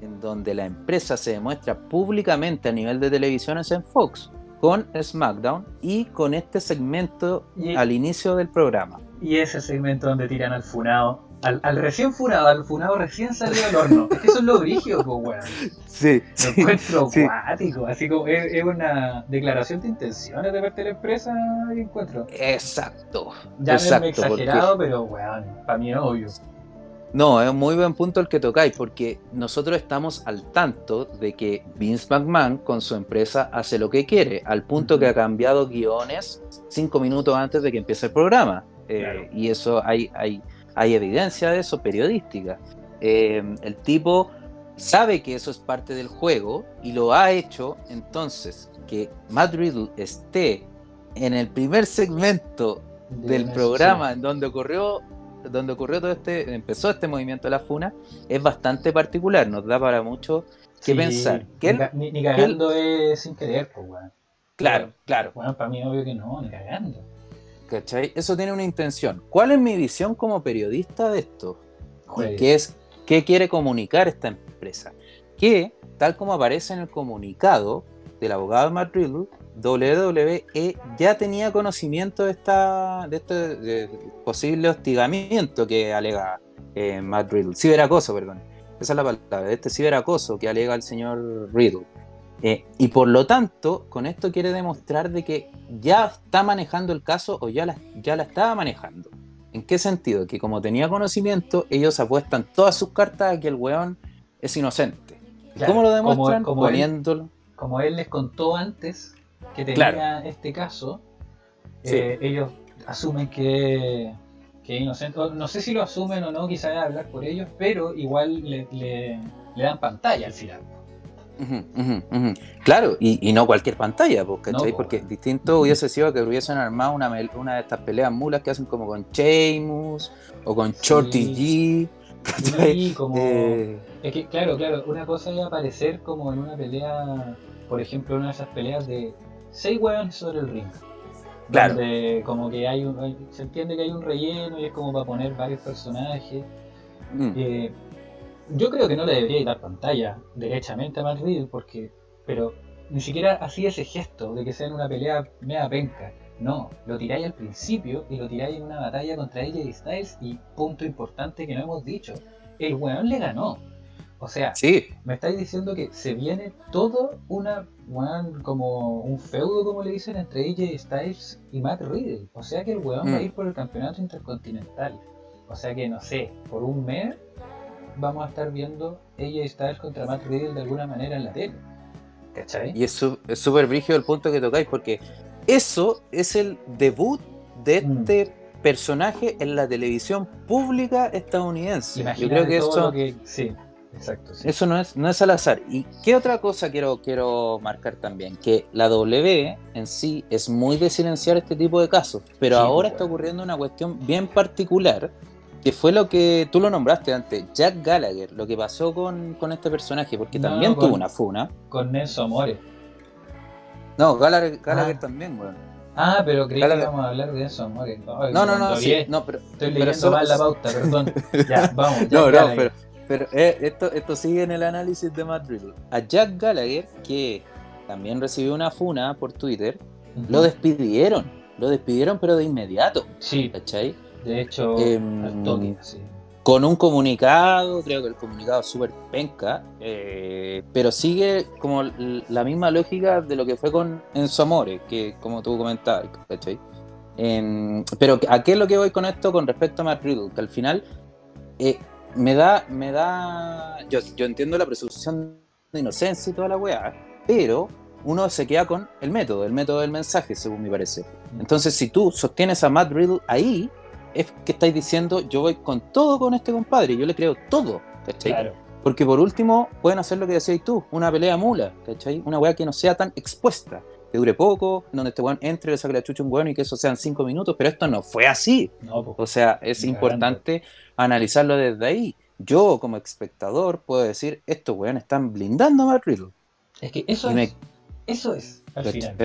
en donde la empresa se demuestra públicamente a nivel de televisión es en Fox, con SmackDown y con este segmento al inicio del programa. Y ese segmento donde tiran al funado al, recién funado, al funado recién salido del horno. Es que eso es lo brígido, pues, weón. Sí. Lo encuentro acuático. Así como es, una declaración de intenciones de parte de la empresa y encuentro. Exacto. Ya exacto, exagerado, pero weón, para mí es obvio. No, es un muy buen punto el que tocáis, porque nosotros estamos al tanto de que Vince McMahon con su empresa hace lo que quiere, al punto que ha cambiado guiones cinco minutos antes de que empiece el programa. Eh, y eso hay, hay, hay evidencia de eso periodística. Eh, el tipo sabe que eso es parte del juego y lo ha hecho, entonces que Matt Riddle esté en el primer segmento del programa en donde ocurrió donde ocurrió todo este empezó este movimiento de la funa es bastante particular nos da para mucho que pensar. ni, ni, cagando es sin querer pues, claro claro. Bueno para mí obvio que no ni cagando ¿Cachai? Eso tiene una intención. ¿Cuál es mi visión como periodista de esto? ¿Qué, es, ¿Qué quiere comunicar esta empresa? Que, tal como aparece en el comunicado del abogado Matt Riddle, WWE ya tenía conocimiento de, esta, de este posible hostigamiento que alega eh, Matt Riddle. Ciberacoso, perdón. Esa es la palabra, de este ciberacoso que alega el señor Riddle. Eh, y por lo tanto, con esto quiere demostrar de que ya está manejando el caso o ya la, ya la estaba manejando. ¿En qué sentido? Que como tenía conocimiento, ellos apuestan todas sus cartas a que el weón es inocente. ¿Cómo lo demuestran? Como, Poniéndolo. Él, como él les contó antes que tenía este caso, eh, ellos asumen que, que es inocente. No sé si lo asumen o no, quizás hablar por ellos, pero igual le, le dan pantalla al final. Claro, y, no cualquier pantalla, ¿cachai? Porque distinto hubiese sido que hubiesen armado una, una de estas peleas mulas que hacen como con Sheamus o con Shorty G. *laughs* como... Eh, es que, claro, claro, una cosa a aparecer como en una pelea, por ejemplo, una de esas peleas de seis hueones sobre el ring. Claro. Donde como que hay un, se entiende que hay un relleno y es como para poner varios personajes. Mm. Eh, yo creo que no le debería dar pantalla derechamente a Matt Riddle porque, pero ni siquiera así ese gesto de que sea en una pelea mega penca. No, lo tiráis al principio y lo tiráis en una batalla contra AJ Styles y punto importante que no hemos dicho, el weón le ganó. O sea, sí. me estáis diciendo que se viene todo una weón como un feudo como le dicen entre AJ Styles y Matt Riddle. O sea que el weón va a mm. ir por el campeonato intercontinental. O sea que no sé, por un mes vamos a estar viendo ella Styles contra Matt Riddle de alguna manera en la tele. ¿Cachai? Y es súper brígido el punto que tocáis, porque eso es el debut de mm. este personaje en la televisión pública estadounidense. Yo creo que eso. Sí, exacto. Eso no es, no es al azar. ¿Y qué otra cosa quiero, quiero marcar también? Que la W en sí es muy de silenciar este tipo de casos, pero ahora pues, está ocurriendo una cuestión bien particular que fue lo que tú lo nombraste antes, Jack Gallagher, lo que pasó con, este personaje, porque también tuvo una funa. Con Nelson Amore. No, Gallagher, ah. también, weón. Ah, pero creí que íbamos a hablar de eso, Amore. no, no, no, sí, no, pero. Estoy leyendo mal la pauta, perdón. *laughs* ya, vamos. Jack no, no, pero, pero eh, esto, esto sigue en el análisis de Matt Riddle. A Jack Gallagher, que también recibió una funa por Twitter, lo despidieron. Lo despidieron, pero de inmediato. Sí. ¿Cachai? De hecho, em, con un comunicado, creo que el comunicado es súper penca, eh, pero sigue como la misma lógica de lo que fue con Enzo Amore, que como tú comentabas, pero ¿a qué es lo que voy con esto con respecto a Matt Riddle? Que al final eh, me da, me da, yo, yo entiendo la presunción de inocencia y toda la weá, pero uno se queda con el método, el método del mensaje, según me parece. Mm. Entonces, si tú sostienes a Matt Riddle ahí, es que estáis diciendo, yo voy con todo con este compadre, yo le creo todo, ¿cachai? Porque por último, pueden hacer lo que decías tú, una pelea mula, ¿cachai? Una weá que no sea tan expuesta, que dure poco, donde este weón entre, le saque la chucha un weón y que eso sean cinco minutos, pero esto no fue así. o sea, es importante analizarlo desde ahí. yo como espectador puedo decir, estos weones están blindando a Matt Riddle. Es que eso es. Eso es, al final.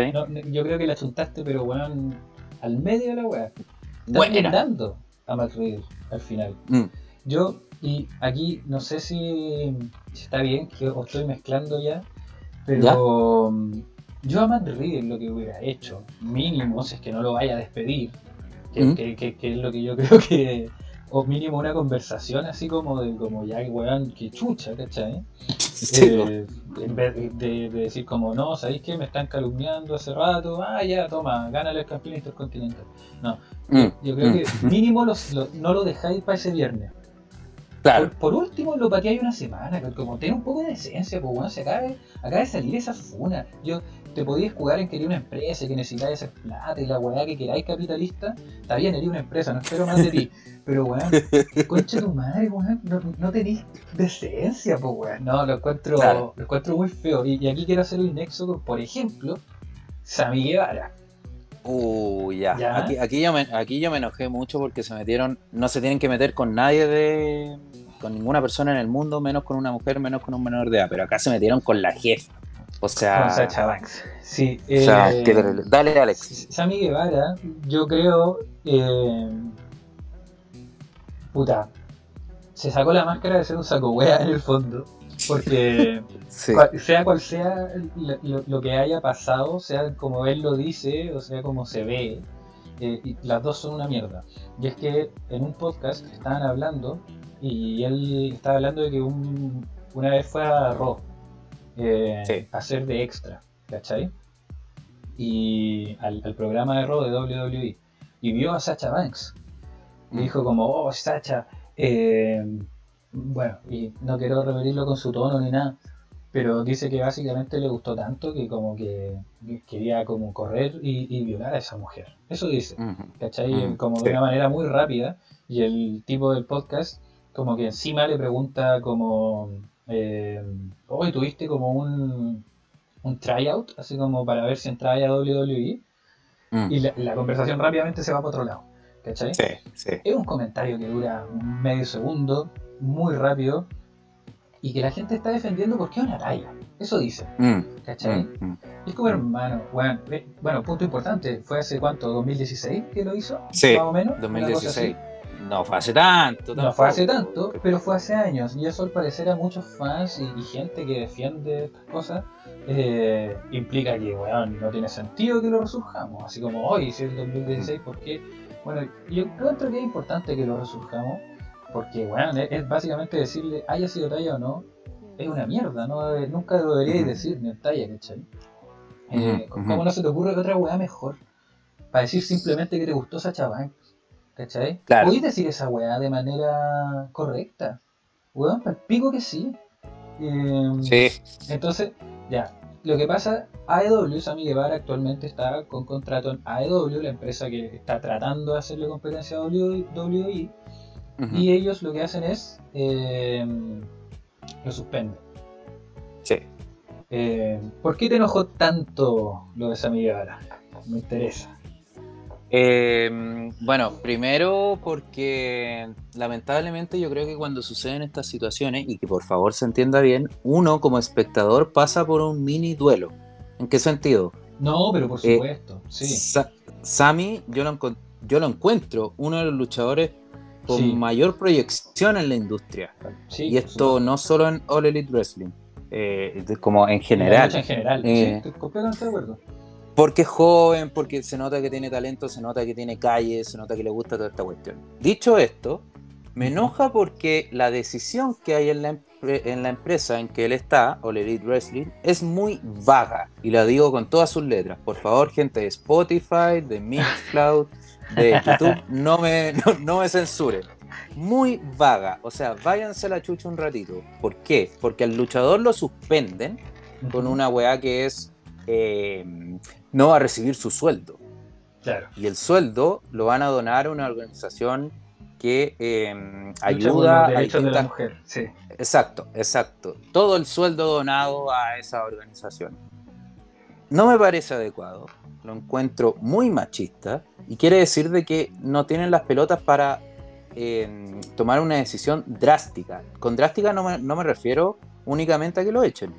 yo creo que la chuntaste, pero weón, al medio de la weá. Están blindando a Matt Riddle al final. Mm. Yo, y aquí no sé si, está bien que os estoy mezclando ya, pero mm, yo a Matt Riddle lo que hubiera hecho, mínimo, si es que no lo vaya a despedir, que, mm. que es lo que yo *laughs* creo que o mínimo una conversación así como de como ya weón que chucha, ¿cachai? *laughs* Eh, en vez de, decir como no, ¿sabéis que me están calumniando hace rato? Ah, ya, toma, gánale el campeón intercontinental. No, mm, yo creo mm. que *laughs* mínimo no lo dejáis para ese viernes. Claro. Por, último, lo pateáis una semana, como tiene un poco de esencia, pues bueno, se acaba, acaba de salir esa funa. Yo, te podías jugar en que eres una empresa, que necesitáis hacer plata y la weá que queráis capitalista, está bien, eres una empresa, no espero más de ti. *laughs* Pero weón, concha tu madre, weón, no, no tenéis decencia, pues weón. No, lo encuentro, lo encuentro muy feo. Y, aquí quiero hacer un nexo con, por ejemplo, Sami Guevara. Uh, ya. Aquí, aquí, yo me, aquí yo me enojé mucho porque se metieron, no se tienen que meter con nadie de, con ninguna persona en el mundo, menos con una mujer, menos con un menor de edad, pero acá se metieron con la jefa. O sea. Con Sacha Banks. Sí. Eh, dale, Alex. Sammy Guevara, yo creo. Eh, puta. Se sacó la máscara de ser un saco wea en el fondo. Porque *laughs* sea cual sea lo, que haya pasado, sea como él lo dice, o sea como se ve, eh, las dos son una mierda. Y es que en un podcast estaban hablando, y él estaba hablando de que una vez fue a Raw eh, hacer de extra, ¿cachai? Y al, programa de Raw de WWE. Y vio a Sacha Banks. Y mm. dijo como, oh, Sacha, eh, bueno, y no quiero referirlo con su tono ni nada, pero dice que básicamente le gustó tanto que como que quería como correr y, violar a esa mujer. Eso dice, ¿cachai? Como de una manera muy rápida. Y el tipo del podcast como que encima le pregunta como eh, hoy tuviste como un, un tryout, así como para ver si entraba a WWE. Mm. Y la, conversación rápidamente se va para otro lado. ¿Cachai? Es un comentario que dura medio segundo, muy rápido, y que la gente está defendiendo porque es una talla. Eso dice. Mm. ¿Cachai? Mm, es como hermano. Bueno, bueno, punto importante. ¿Fue hace cuánto? ¿2016 que lo hizo? Sí. Más o menos. 2016. No fue hace tanto. No fue hace tanto, pero fue hace años. Y eso al parecer a muchos fans y, gente que defiende estas cosas eh, implica que, weón, no tiene sentido que lo resurjamos. Así como hoy, si es el 2016, ¿por qué? Bueno, yo creo que es importante que lo resurjamos, porque, weón, es, básicamente decirle, haya sido talla o no, es una mierda, ¿no? nunca lo deberíais decir ni en talla, ¿cachai? Eh, ¿Cómo no se te ocurre otra weá mejor? Para decir simplemente que te gustó esa chaval ¿Cachai? Claro. decir esa weá de manera correcta. Weón, pico que sí. Em, sí. Entonces, ya. Lo que pasa, AEW, Sammy Guevara actualmente está con contrato en AEW, la empresa que está tratando de hacerle competencia a WWE. Y ellos lo que hacen es. Em, lo suspenden. Sí. Em, ¿Por qué te enojó tanto lo de Sammy Guevara? Me interesa. Eh, bueno, primero porque lamentablemente yo creo que cuando suceden estas situaciones, y que por favor se entienda bien, uno como espectador pasa por un mini duelo. ¿En qué sentido? No, pero por eh, supuesto, sí. Sammy, yo lo, yo lo encuentro uno de los luchadores con mayor proyección en la industria. y esto no solo en All Elite Wrestling, eh, como en general. En general, sí, eh, estoy completamente de acuerdo. Porque es joven, porque se nota que tiene talento, se nota que tiene calle, se nota que le gusta toda esta cuestión. Dicho esto, me enoja porque la decisión que hay en la, en la empresa en que él está, All Elite Wrestling, es muy vaga. Y la digo con todas sus letras. Por favor, gente de Spotify, de Mixcloud, de *laughs* YouTube, no me, no, me censuren. Muy vaga. O sea, váyanse a la chucha un ratito. ¿Por qué? Porque al luchador lo suspenden con una weá que es eh, no va a recibir su sueldo. Claro. Y el sueldo lo van a donar a una organización que eh, ayuda a de la mujer. Sí. Exacto, exacto. Todo el sueldo donado a esa organización. No me parece adecuado. Lo encuentro muy machista y quiere decir de que no tienen las pelotas para tomar una decisión drástica. Con drástica no me, no me refiero únicamente a que lo echen.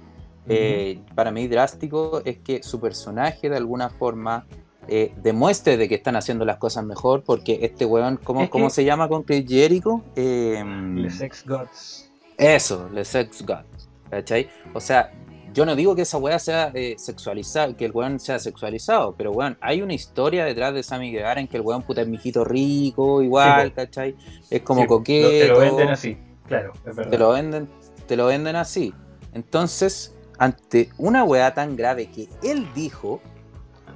Eh, para mí drástico es que su personaje de alguna forma eh, demuestre de que están haciendo las cosas mejor, porque este weón, ¿cómo, ¿cómo se llama con Chris Jericho? Eh, Sex Gods. Eso, Le Sex Gods. ¿Cachai? O sea, yo no digo que esa weá sea eh, sexualizada, que el weón sea sexualizado, pero weón, hay una historia detrás de Sammy Guevara en que el weón puta es mijito rico, igual, ¿cachai? Es como coqueto. Te lo venden así, claro, es verdad. Te lo venden, te lo venden así. Entonces, ante una weá tan grave que él dijo,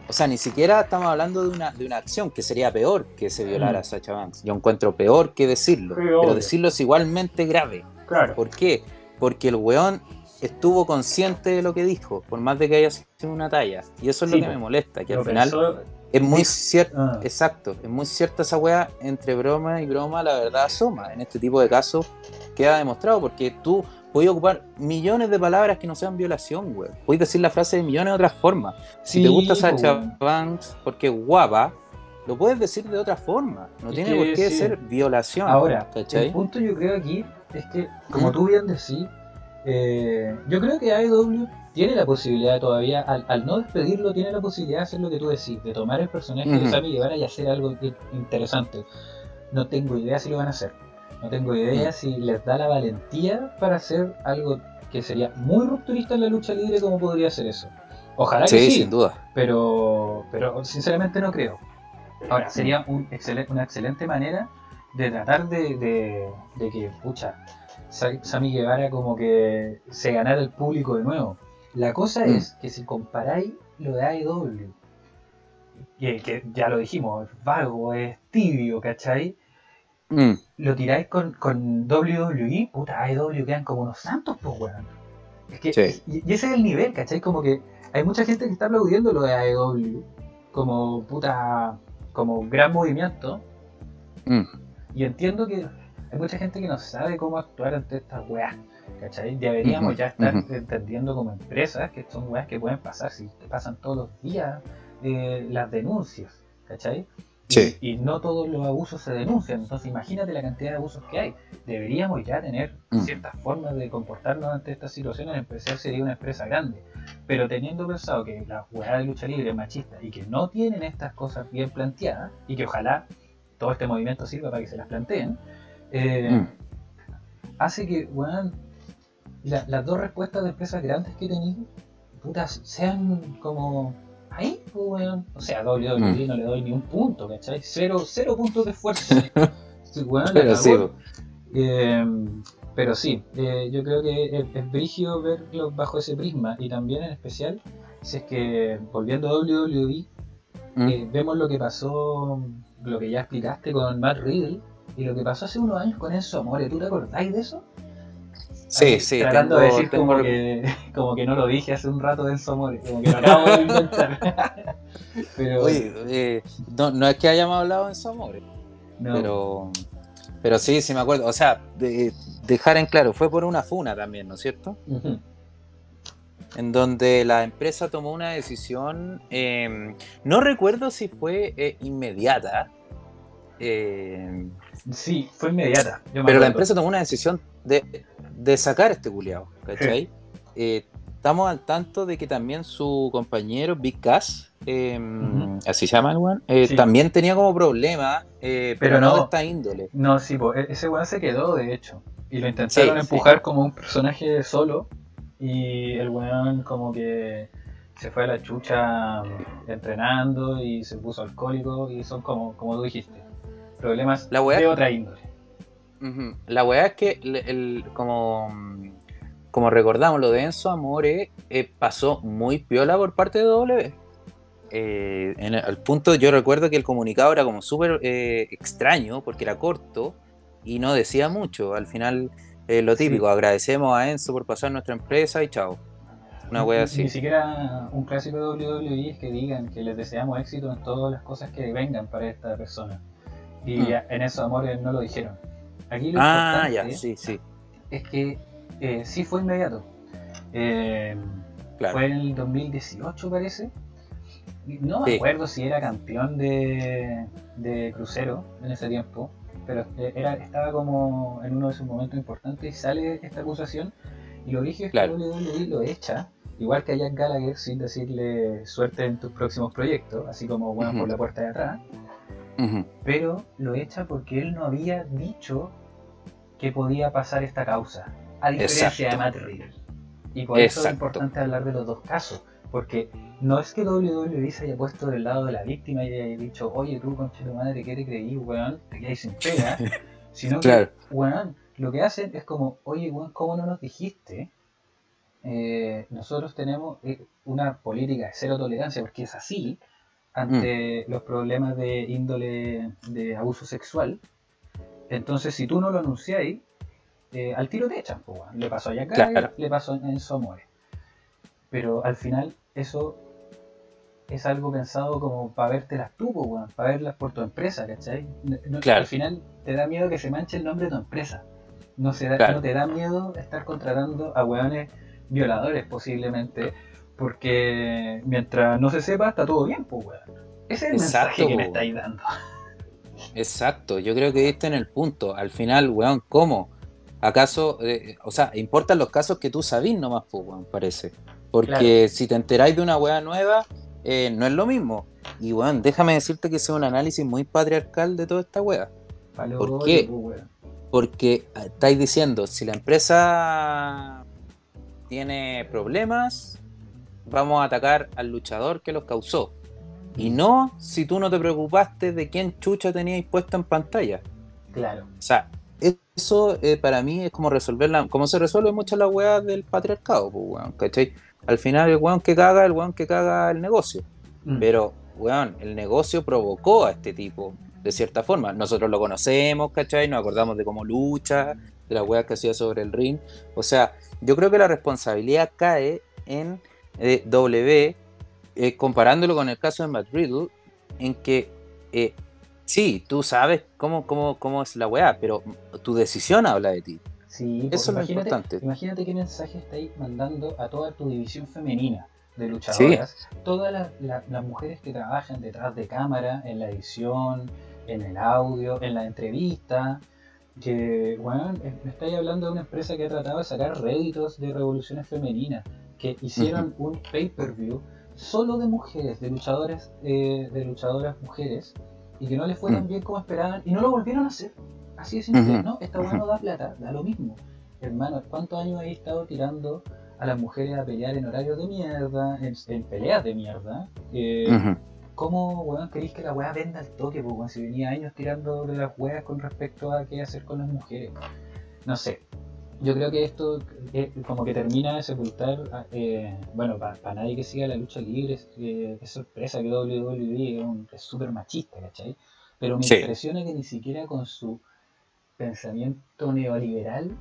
o sea, ni siquiera estamos hablando de una, de una acción que sería peor que se violara a mm. Sacha Banks. Yo encuentro peor que decirlo, pero decirlo es igualmente grave. Claro. ¿Por qué? Porque el weón estuvo consciente de lo que dijo, por más de que haya sido una talla. Y eso es lo que me molesta, que al final es muy cierto, ah. exacto, es muy cierta esa weá entre broma y broma, la verdad asoma. En este tipo de casos queda demostrado, porque tú puedes ocupar millones de palabras que no sean violación, weón. Puedes decir la frase de millones de otras formas. Si te gusta Sacha Banks porque es guapa, lo puedes decir de otra forma. No tiene por qué ser violación. Ahora, el punto yo creo aquí es que, como tú bien decís, eh, yo creo que AEW tiene la posibilidad todavía, al, no despedirlo, tiene la posibilidad de hacer lo que tú decís, de tomar el personaje de Sammy Guevara y hacer algo interesante. No tengo idea si lo van a hacer. No tengo idea si les da la valentía para hacer algo que sería muy rupturista en la lucha libre como podría ser eso. Ojalá que sí, sin duda. Pero, pero sinceramente no creo. Ahora, sería un una excelente manera de tratar de, de que, pucha, Sammy Guevara como que se ganara el público de nuevo. La cosa mm. es que si comparáis lo de AEW, que, que ya lo dijimos, es vago, es tibio, ¿cachai? Mm. Lo tiráis con, con WWE, puta, AEW quedan como unos santos, pues, weón. Es que, y, ese es el nivel, ¿cachai? Como que hay mucha gente que está aplaudiendo lo de AEW, como puta, como gran movimiento. Mm. Y entiendo que hay mucha gente que no sabe cómo actuar ante estas weas. ¿Cachai? Deberíamos ya estar entendiendo como empresas que son weas que pueden pasar, si te pasan todos los días eh, las denuncias, ¿cachai? Sí. Y, no todos los abusos se denuncian, entonces imagínate la cantidad de abusos que hay. Deberíamos ya tener mm. ciertas formas de comportarnos ante estas situaciones, en especial sería una empresa grande. Pero teniendo pensado que la jugada de lucha libre es machista y que no tienen estas cosas bien planteadas, y que ojalá todo este movimiento sirva para que se las planteen, eh, mm. hace que, bueno, las dos respuestas de empresas grandes que he tenido, putas, sean como ahí, pues, O sea, WWE mm. no le doy ni un punto, ¿cachai? Cero, cero puntos de esfuerzo. *laughs* pero, sí, eh, pero sí, eh, yo creo que es, es brígido verlo bajo ese prisma y también en especial si es que volviendo a WWE mm. vemos lo que pasó, lo que ya explicaste con Matt Riddle y lo que pasó hace unos años con Enzo Amore, ¿tú te acordáis de eso? Sí, sí. Tratando de decir como, que, *laughs* como que no lo dije hace un rato de Enzo Amore, como que lo acabo de inventar. *laughs* pero... Oye, eh, no, no, es que hayamos hablado de Enzo Amore, pero, pero sí, sí me acuerdo. O sea, de, dejar en claro, fue por una funa también, ¿no es cierto? En donde la empresa tomó una decisión, eh, no recuerdo si fue eh, inmediata, eh, sí, fue inmediata. pero la empresa tomó una decisión de, de sacar este culiado, ¿cachai? Eh, estamos al tanto de que también su compañero Big Cass, em, así se llama el weón, eh, también tenía como problema, pero, no, de esta índole. No, sí, e-, ese weón se quedó, de hecho. Y lo intentaron empujar como un personaje solo. Y el weón como que se fue a la chucha entrenando y se puso alcohólico y son como, como tú dijiste, problemas la de otra índole. La weá es que, el, como, como recordamos, lo de Enzo Amore eh, pasó muy piola por parte de W. Eh, en el, al punto, yo recuerdo que el comunicado era como súper eh, extraño porque era corto y no decía mucho. Al final, lo típico, agradecemos a Enzo por pasar nuestra empresa y chao. Una wea así. Ni siquiera un clásico de WWE es que digan que les deseamos éxito en todas las cosas que vengan para esta persona. Y mm. en esos amores no lo dijeron. Aquí lo ah, ya, sí, sí. es que eh, sí fue inmediato. Eh, fue en el 2018 parece. No me acuerdo si era campeón de, de crucero en ese tiempo. pero era, estaba como en uno de sus momentos importantes y sale esta acusación y lo dije es que WWE lo echa, igual que a Jack Gallagher sin decirle suerte en tus próximos proyectos, así como bueno por la puerta de atrás, pero lo echa porque él no había dicho que podía pasar esta causa, a diferencia de Matt Riddle. Y por eso es importante hablar de los dos casos, porque no es que WWE se haya puesto del lado de la víctima y haya dicho, oye tú, conche tu madre, ¿qué te creí, weón? Te quedáis sin pena. *laughs* sino que, weón, lo que hacen es como, oye, weón, ¿cómo no nos dijiste? Eh, nosotros tenemos eh, una política de cero tolerancia, porque es así, ante mm. los problemas de índole de abuso sexual. Entonces, si tú no lo anunciáis, eh, al tiro te echan. Pues, le pasó a Jack le pasó en Somore. Pero al final, eso es algo pensado como para vértelas tú, pues, para verlas por tu empresa, ¿cachai? Al final te da miedo que se manche el nombre de tu empresa. No, se da, no te da miedo estar contratando a weones violadores posiblemente, porque mientras no se sepa está todo bien, pues weón. Ese es el mensaje que me estáis dando. Exacto, yo creo que diste en el punto. Al final, weón, ¿cómo? ¿Acaso, eh, o sea, importan los casos que tú sabís nomás, pues, weón, parece? Porque si te enteráis de una weá nueva, eh, no es lo mismo. Y weón, déjame decirte que es un análisis muy patriarcal de toda esta weá. ¿Por qué? Pues, Porque ah, estáis diciendo, si la empresa tiene problemas, vamos a atacar al luchador que los causó. Y no si tú no te preocupaste de quién chucha teníais puesta en pantalla. Claro. O sea, eso eh, para mí es como resolver la, como se resuelve muchas las weas del patriarcado, pues, weón, ¿cachai? Al final el weón que caga, el weón que caga el negocio. Mm. Pero, weón, el negocio provocó a este tipo, de cierta forma. Nosotros lo conocemos, ¿cachai? Nos acordamos de cómo lucha, de las weas que hacía sobre el ring. O sea, yo creo que la responsabilidad cae en eh, W, eh, comparándolo con el caso de Matt Riddle, en que eh, sí, tú sabes cómo, cómo, cómo es la weá, pero tu decisión habla de ti. Sí, eso es lo importante. Imagínate qué mensaje estáis mandando a toda tu división femenina de luchadoras, todas las, mujeres que trabajan detrás de cámara, en la edición, en el audio, en la entrevista, que, bueno, me estáis hablando de una empresa que ha tratado de sacar réditos de revoluciones femeninas, que hicieron un pay-per-view solo de mujeres, de luchadoras, eh, de luchadoras mujeres, y que no les fue tan mm. bien como esperaban, y no lo volvieron a hacer. Así de simple, ¿no? Esta weá no da plata, da lo mismo. Hermano, ¿cuántos años he estado tirando a las mujeres a pelear en horarios de mierda, en, peleas de mierda? Eh, ¿Cómo, weón, queréis que la weá venda al toque? Pues, si venía años tirando de las weas con respecto a qué hacer con las mujeres. No sé. Yo creo que esto eh, como que termina de sepultar, eh, bueno, para nadie que siga la lucha libre, eh, es sorpresa que WWE es súper machista, ¿cachai? Pero me impresiona que ni siquiera con su pensamiento neoliberal,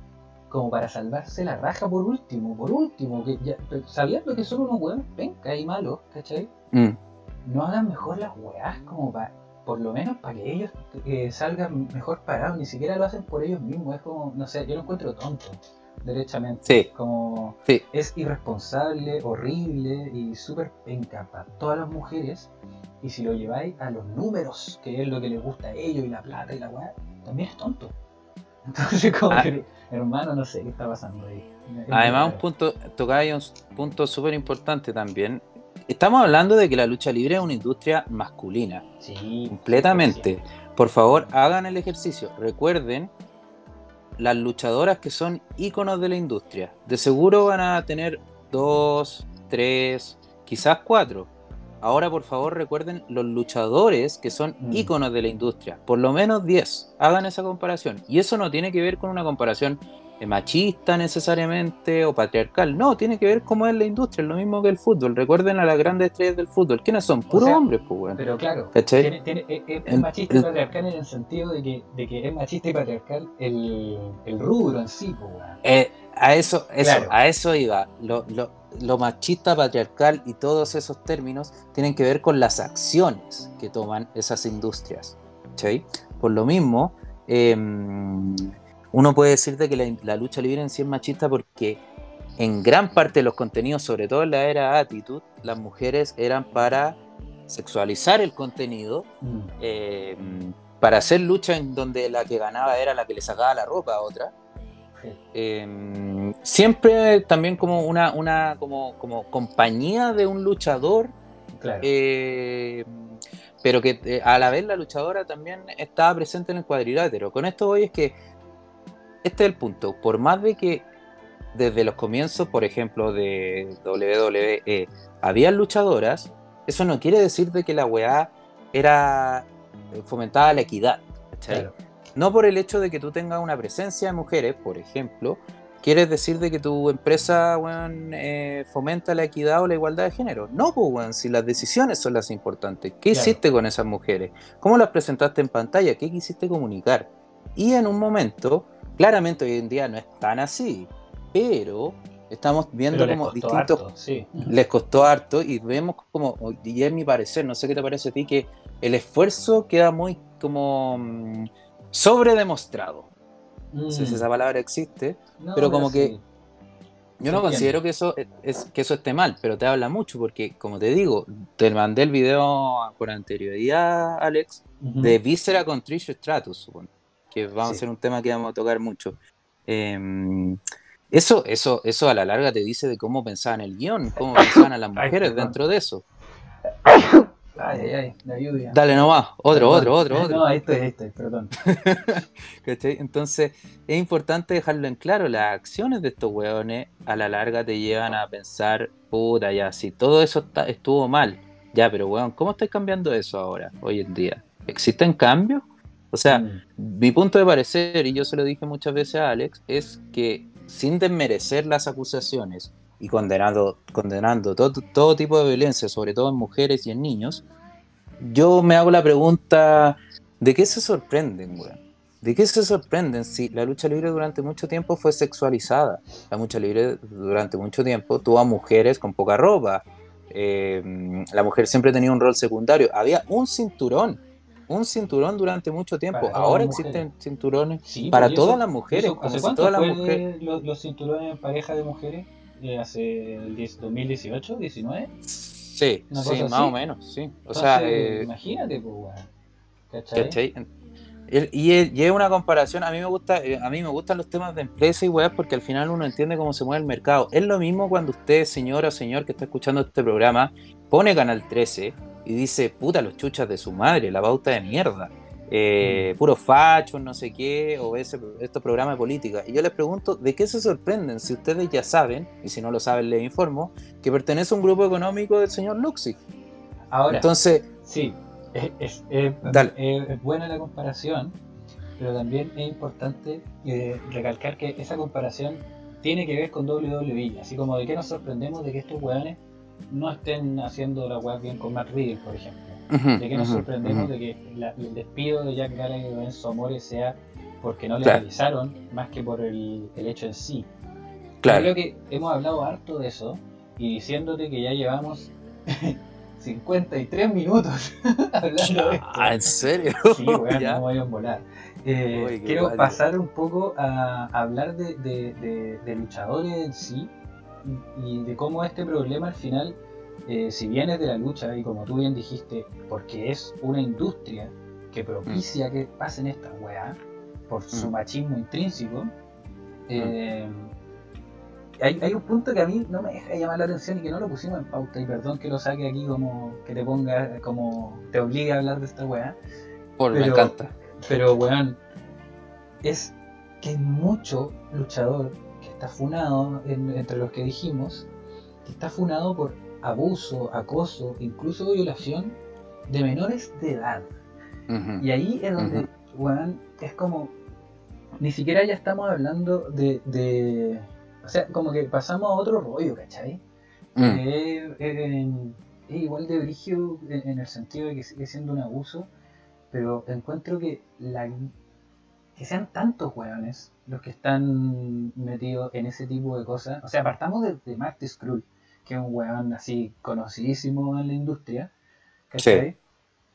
como para salvarse la raja por último, por último, que ya, sabiendo que son unos weones penca y malos, ¿cachai? Mm no hagan mejor las weas como para, por lo menos para que ellos eh, salgan mejor parados, ni siquiera lo hacen por ellos mismos, es como, no sé, yo lo encuentro tonto, derechamente. Sí. Como es irresponsable, horrible y súper penca para todas las mujeres. Y si lo lleváis a los números, que es lo que les gusta a ellos, y la plata y la weá, también es tonto. *laughs* Entonces, como ah. que, hermano, no sé qué está pasando ahí. Además, un punto, tocáis un punto súper importante también, Estamos hablando de que la lucha libre es una industria masculina. Sí. Completamente. Por favor, hagan el ejercicio. Recuerden las luchadoras que son íconos de la industria. De seguro van a tener dos, tres, quizás cuatro. Ahora, por favor, recuerden los luchadores que son mm. íconos de la industria. Por lo menos diez. Hagan esa comparación. Y eso no tiene que ver con una comparación machista necesariamente o patriarcal. No, tiene que ver cómo es la industria, es lo mismo que el fútbol. Recuerden a las grandes estrellas del fútbol. ¿Quiénes son? Puros hombres, pues, bueno. Pero claro, tiene, es, machista y patriarcal en el sentido de que, de que es machista y patriarcal el, el rubro en sí, pues, eh, a eso, eso, a eso iba. Lo, lo, lo, machista, patriarcal y todos esos términos tienen que ver con las acciones que toman esas industrias. ¿sí? Por lo mismo, eh, uno puede decirte que la, lucha libre en sí es machista porque en gran parte de los contenidos, sobre todo en la era Attitude, las mujeres eran para sexualizar el contenido, mm. eh, para hacer lucha en donde la que ganaba era la que le sacaba la ropa a otra. Em, siempre también como una, una como, como compañía de un luchador. Eh, pero que eh, a la vez la luchadora también estaba presente en el cuadrilátero. Con esto hoy es que este es el punto. Por más de que desde los comienzos, por ejemplo, de WWE, había luchadoras, eso no quiere decir de que la weá era eh, fomentada la equidad. No por el hecho de que tú tengas una presencia de mujeres, por ejemplo, quieres decir de que tu empresa eh, fomenta la equidad o la igualdad de género. No, pues, si las decisiones son las importantes. ¿Qué hiciste con esas mujeres? ¿Cómo las presentaste en pantalla? ¿Qué quisiste comunicar? Y en un momento, claramente hoy en día no es tan así, pero estamos viendo como distintos. Les costó harto y vemos como, y es mi parecer, no sé qué te parece a ti, que el esfuerzo queda muy como mm, sobredemostrado. No sé si mm. esa palabra existe, pero como que yo no considero que eso, es, que eso esté mal, pero te habla mucho porque, como te digo, te mandé el video por anterioridad, Alex, de Viscera con Trish Stratus, supongo, que vamos a ser un tema que vamos a tocar mucho. Em, eso, eso, eso a la larga te dice de cómo pensaban el guion, cómo *coughs* pensaban a las mujeres dentro de eso. Ay, ay, ay, la lluvia. Dale nomás, otro, otro, otro, otro. No, ahí estoy, ahí estoy, perdón. *laughs* Entonces, es importante dejarlo en claro, las acciones de estos weones a la larga te llevan a pensar, puta, ya, si todo eso estuvo mal, ya, pero weón, ¿cómo estáis cambiando eso ahora, hoy en día? ¿Existen cambios? O sea, mm. mi punto de parecer, y yo se lo dije muchas veces a Alex, es que sin desmerecer las acusaciones y condenando, condenando todo, todo tipo de violencia, sobre todo en mujeres y en niños, yo me hago la pregunta, ¿de qué se sorprenden, güey? ¿De qué se sorprenden si la lucha libre durante mucho tiempo fue sexualizada? La lucha libre durante mucho tiempo tuvo a mujeres con poca ropa. Eh, la mujer siempre tenía un rol secundario. Había un cinturón, un cinturón durante mucho tiempo. Ahora existen cinturones para todas las mujeres. todas las mujeres. Los, cinturones en pareja de mujeres? hace el 2018, 19. Sí, sí, más o menos, sí. O sea, eh, imagínate, pues, ¿cachai? Y, es una comparación, a mí me gusta, eh, a mí me gustan los temas de empresa y weas porque al final uno entiende cómo se mueve el mercado. Es lo mismo cuando usted, señora o señor que está escuchando este programa, pone Canal 13 y dice, puta, los chuchas de su madre, la pauta de mierda eh, mm. puros fachos, no sé qué, o ese, estos programas de política. Y yo les pregunto, ¿de qué se sorprenden si ustedes ya saben, y si no lo saben les informo, que pertenece a un grupo económico del señor Luxi? Ahora, entonces... Sí, es, buena la comparación, pero también es importante eh, recalcar que esa comparación tiene que ver con WWE, así como de qué nos sorprendemos de que estos weones no estén haciendo la web bien con Matt Riddle, por ejemplo de que nos sorprendemos de que el despido de Jack Gallagher y Enzo Amore sea porque no le avisaron más que por el, hecho en sí. Claro. creo que hemos hablado harto de eso y diciéndote que ya llevamos *laughs* 53 minutos *laughs* hablando de esto. Ah, ¿en serio? *laughs* Sí, weón, no voy a volar. Eh, quiero pasar un poco a, hablar de, de, luchadores en sí y de cómo este problema al final eh, si vienes de la lucha y como tú bien dijiste, porque es una industria que propicia mm. que pasen estas weas por su mm. machismo intrínseco, mm. eh, hay, un punto que a mí no me deja llamar la atención y que no lo pusimos en pauta, y perdón que lo saque aquí como que te ponga, como te obligue a hablar de esta wea. Por me encanta. Pero weón, es que hay mucho luchador está funado entre los que dijimos, que está funado por abuso, acoso, incluso violación de menores de edad. Y ahí es donde, es como, ni siquiera ya estamos hablando de, o sea, como que pasamos a otro rollo, ¿cachai? Mm. es, igual de brigio en, el sentido de que sigue siendo un abuso, pero encuentro que la que sean tantos weones los que están metidos en ese tipo de cosas. O sea, partamos de, de Marty Skrull, que es un weón así conocidísimo en la industria, ¿cachai?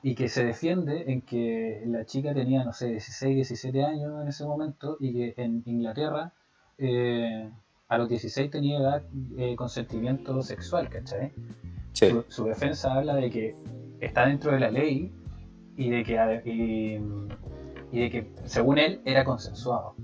Y que se defiende en que la chica tenía, no sé, 16, 17 años en ese momento y que en Inglaterra eh, a los 16 tenía edad eh, consentimiento sexual, ¿cachai? Su, defensa habla de que está dentro de la ley y de que, y, de que según él era consensuado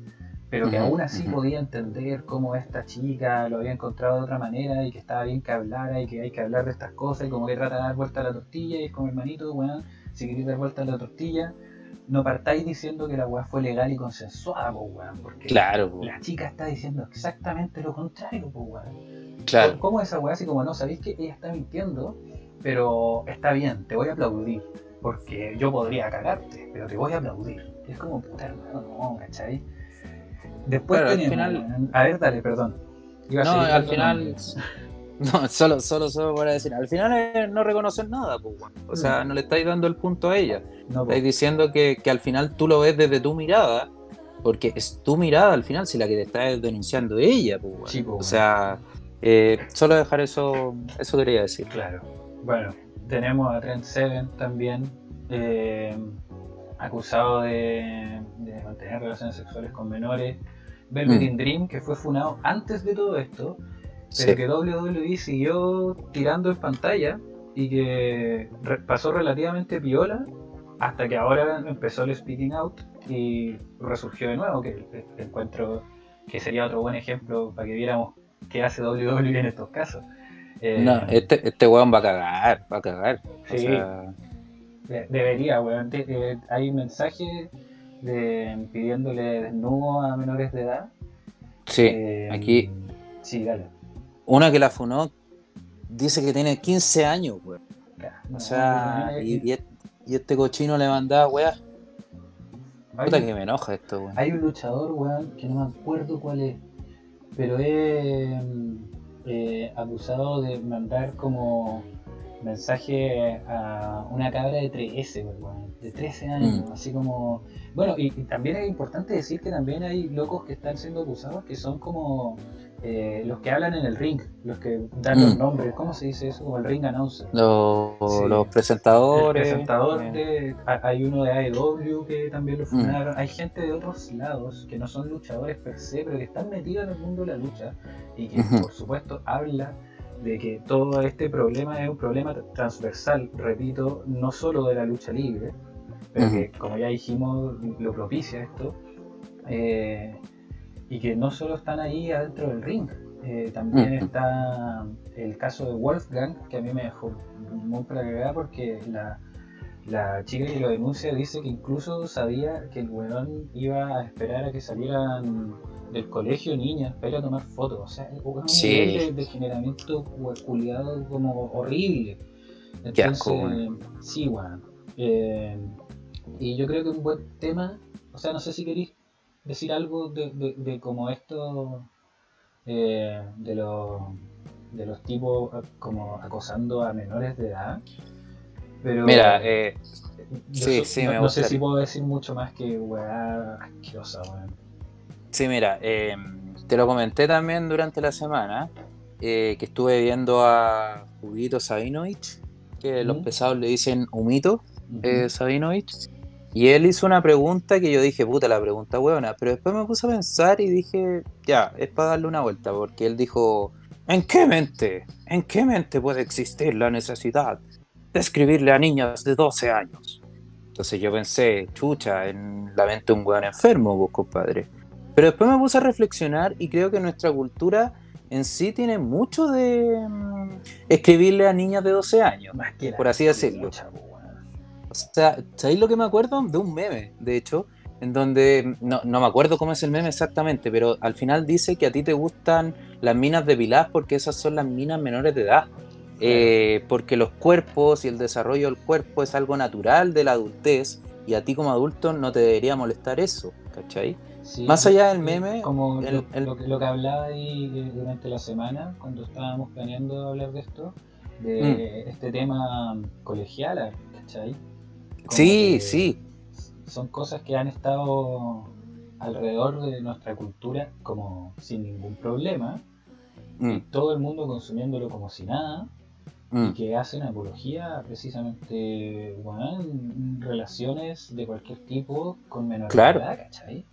pero que aún así podía entender cómo esta chica lo había encontrado de otra manera y que estaba bien que hablara y que hay que hablar de estas cosas y como que trata de dar vuelta a la tortilla y es como hermanito, weón, si queréis dar vuelta a la tortilla, no partáis diciendo que la weá fue legal y consensuada, pues weón, porque claro, la chica está diciendo exactamente lo contrario, pues weón. Claro. ¿Cómo esa weá así como no sabéis que ella está mintiendo? Pero está bien, te voy a aplaudir, porque yo podría cagarte, pero te voy a aplaudir. es como, puta hermano, no, ¿cachai? Después al final... A ver, dale, perdón. no, al final... *laughs* No, solo, solo, solo para decir, al final no reconocer nada, pues, o sea, mm. no le estáis dando el punto a ella. No, estáis diciendo que, al final tú lo ves desde tu mirada, porque es tu mirada al final si la que te está denunciando ella, pues, o sea, eh, solo dejar eso, eso quería decir. Claro. Bueno, tenemos a Trent Seven también, eh, acusado de, de mantener relaciones sexuales con menores. Velvet mm. Dream, que fue funado antes de todo esto, pero que WWE siguió tirando en pantalla y que pasó relativamente piola hasta que ahora empezó el Speaking Out y resurgió de nuevo, que encuentro que sería otro buen ejemplo para que viéramos qué hace WWE en estos casos. Eh, no, este, este weón va a cagar, va a cagar. Sí, debería, weón. Eh, hay mensajes de, pidiéndole desnudo a menores de edad. Sí, eh, aquí. Sí, dale. Una que la funó dice que tiene 15 años, weón. o sea, y, este cochino le mandaba, weón. Puta que me enoja esto, weón. Hay un luchador, weón, que no me acuerdo cuál es, pero es eh, acusado de mandar como mensaje a una cabra de 13, de 13 años, mm. así como... Bueno, y, también es importante decir que también hay locos que están siendo acusados que son como eh, los que hablan en el ring, los que dan los mm. nombres, ¿cómo se dice eso? Como el ring announcer. Los, los presentadores. presentador hay uno de AEW que también lo mm. fundaron. Hay gente de otros lados que no son luchadores per se, pero que están metidos en el mundo de la lucha y que, por supuesto, habla de que todo este problema es un problema transversal, repito, no solo de la lucha libre, pero que como ya dijimos lo propicia esto, eh, y que no solo están ahí adentro del ring, eh, también está el caso de Wolfgang, que a mí me dejó muy para porque la, la chica que lo denuncia dice que incluso sabía que el weón iba a esperar a que salieran del colegio niñas para ir a tomar fotos. O sea, un sí. nivel de degeneramiento culiado como horrible. Entonces, sí, bueno. Eh, y yo creo que un buen tema, o sea, no sé si queréis decir algo de, de, de como esto, eh, de, los, de los tipos eh, como acosando a menores de edad. Pero, Mira, eh, sí, sí, no, me no sé si puedo decir mucho más que weá asquerosa, weón. Sí, mira, eh, te lo comenté también durante la semana eh, que estuve viendo a Huguito Sabinovich, que los pesados le dicen Humito eh, Sabinovich, y él hizo una pregunta que yo dije, puta, la pregunta buena, pero después me puse a pensar y dije, ya, es para darle una vuelta, porque él dijo, ¿en qué mente? ¿En qué mente puede existir la necesidad de escribirle a niñas de 12 años? Entonces yo pensé, chucha, en la mente de un weón enfermo, vos, compadre. Pero después me puse a reflexionar y creo que nuestra cultura en sí tiene mucho de mm, escribirle a niñas de 12 años, por así decirlo. O sea, ¿sabéis lo que me acuerdo? De un meme, de hecho, en donde, no, me acuerdo cómo es el meme exactamente, pero al final dice que a ti te gustan las minas de Pilar porque esas son las minas menores de edad. Eh, porque los cuerpos y el desarrollo del cuerpo es algo natural de la adultez y a ti como adulto no te debería molestar eso, ¿cachai? Más allá del meme, como lo, que hablaba ahí durante la semana, cuando estábamos planeando hablar de esto, de mm. este tema colegial, ¿cachai? sí, sí. Son cosas que han estado alrededor de nuestra cultura como sin ningún problema, mm. y todo el mundo consumiéndolo como si nada, y mm. que hacen apología precisamente bueno, en relaciones de cualquier tipo con menor claro. ¿cachai?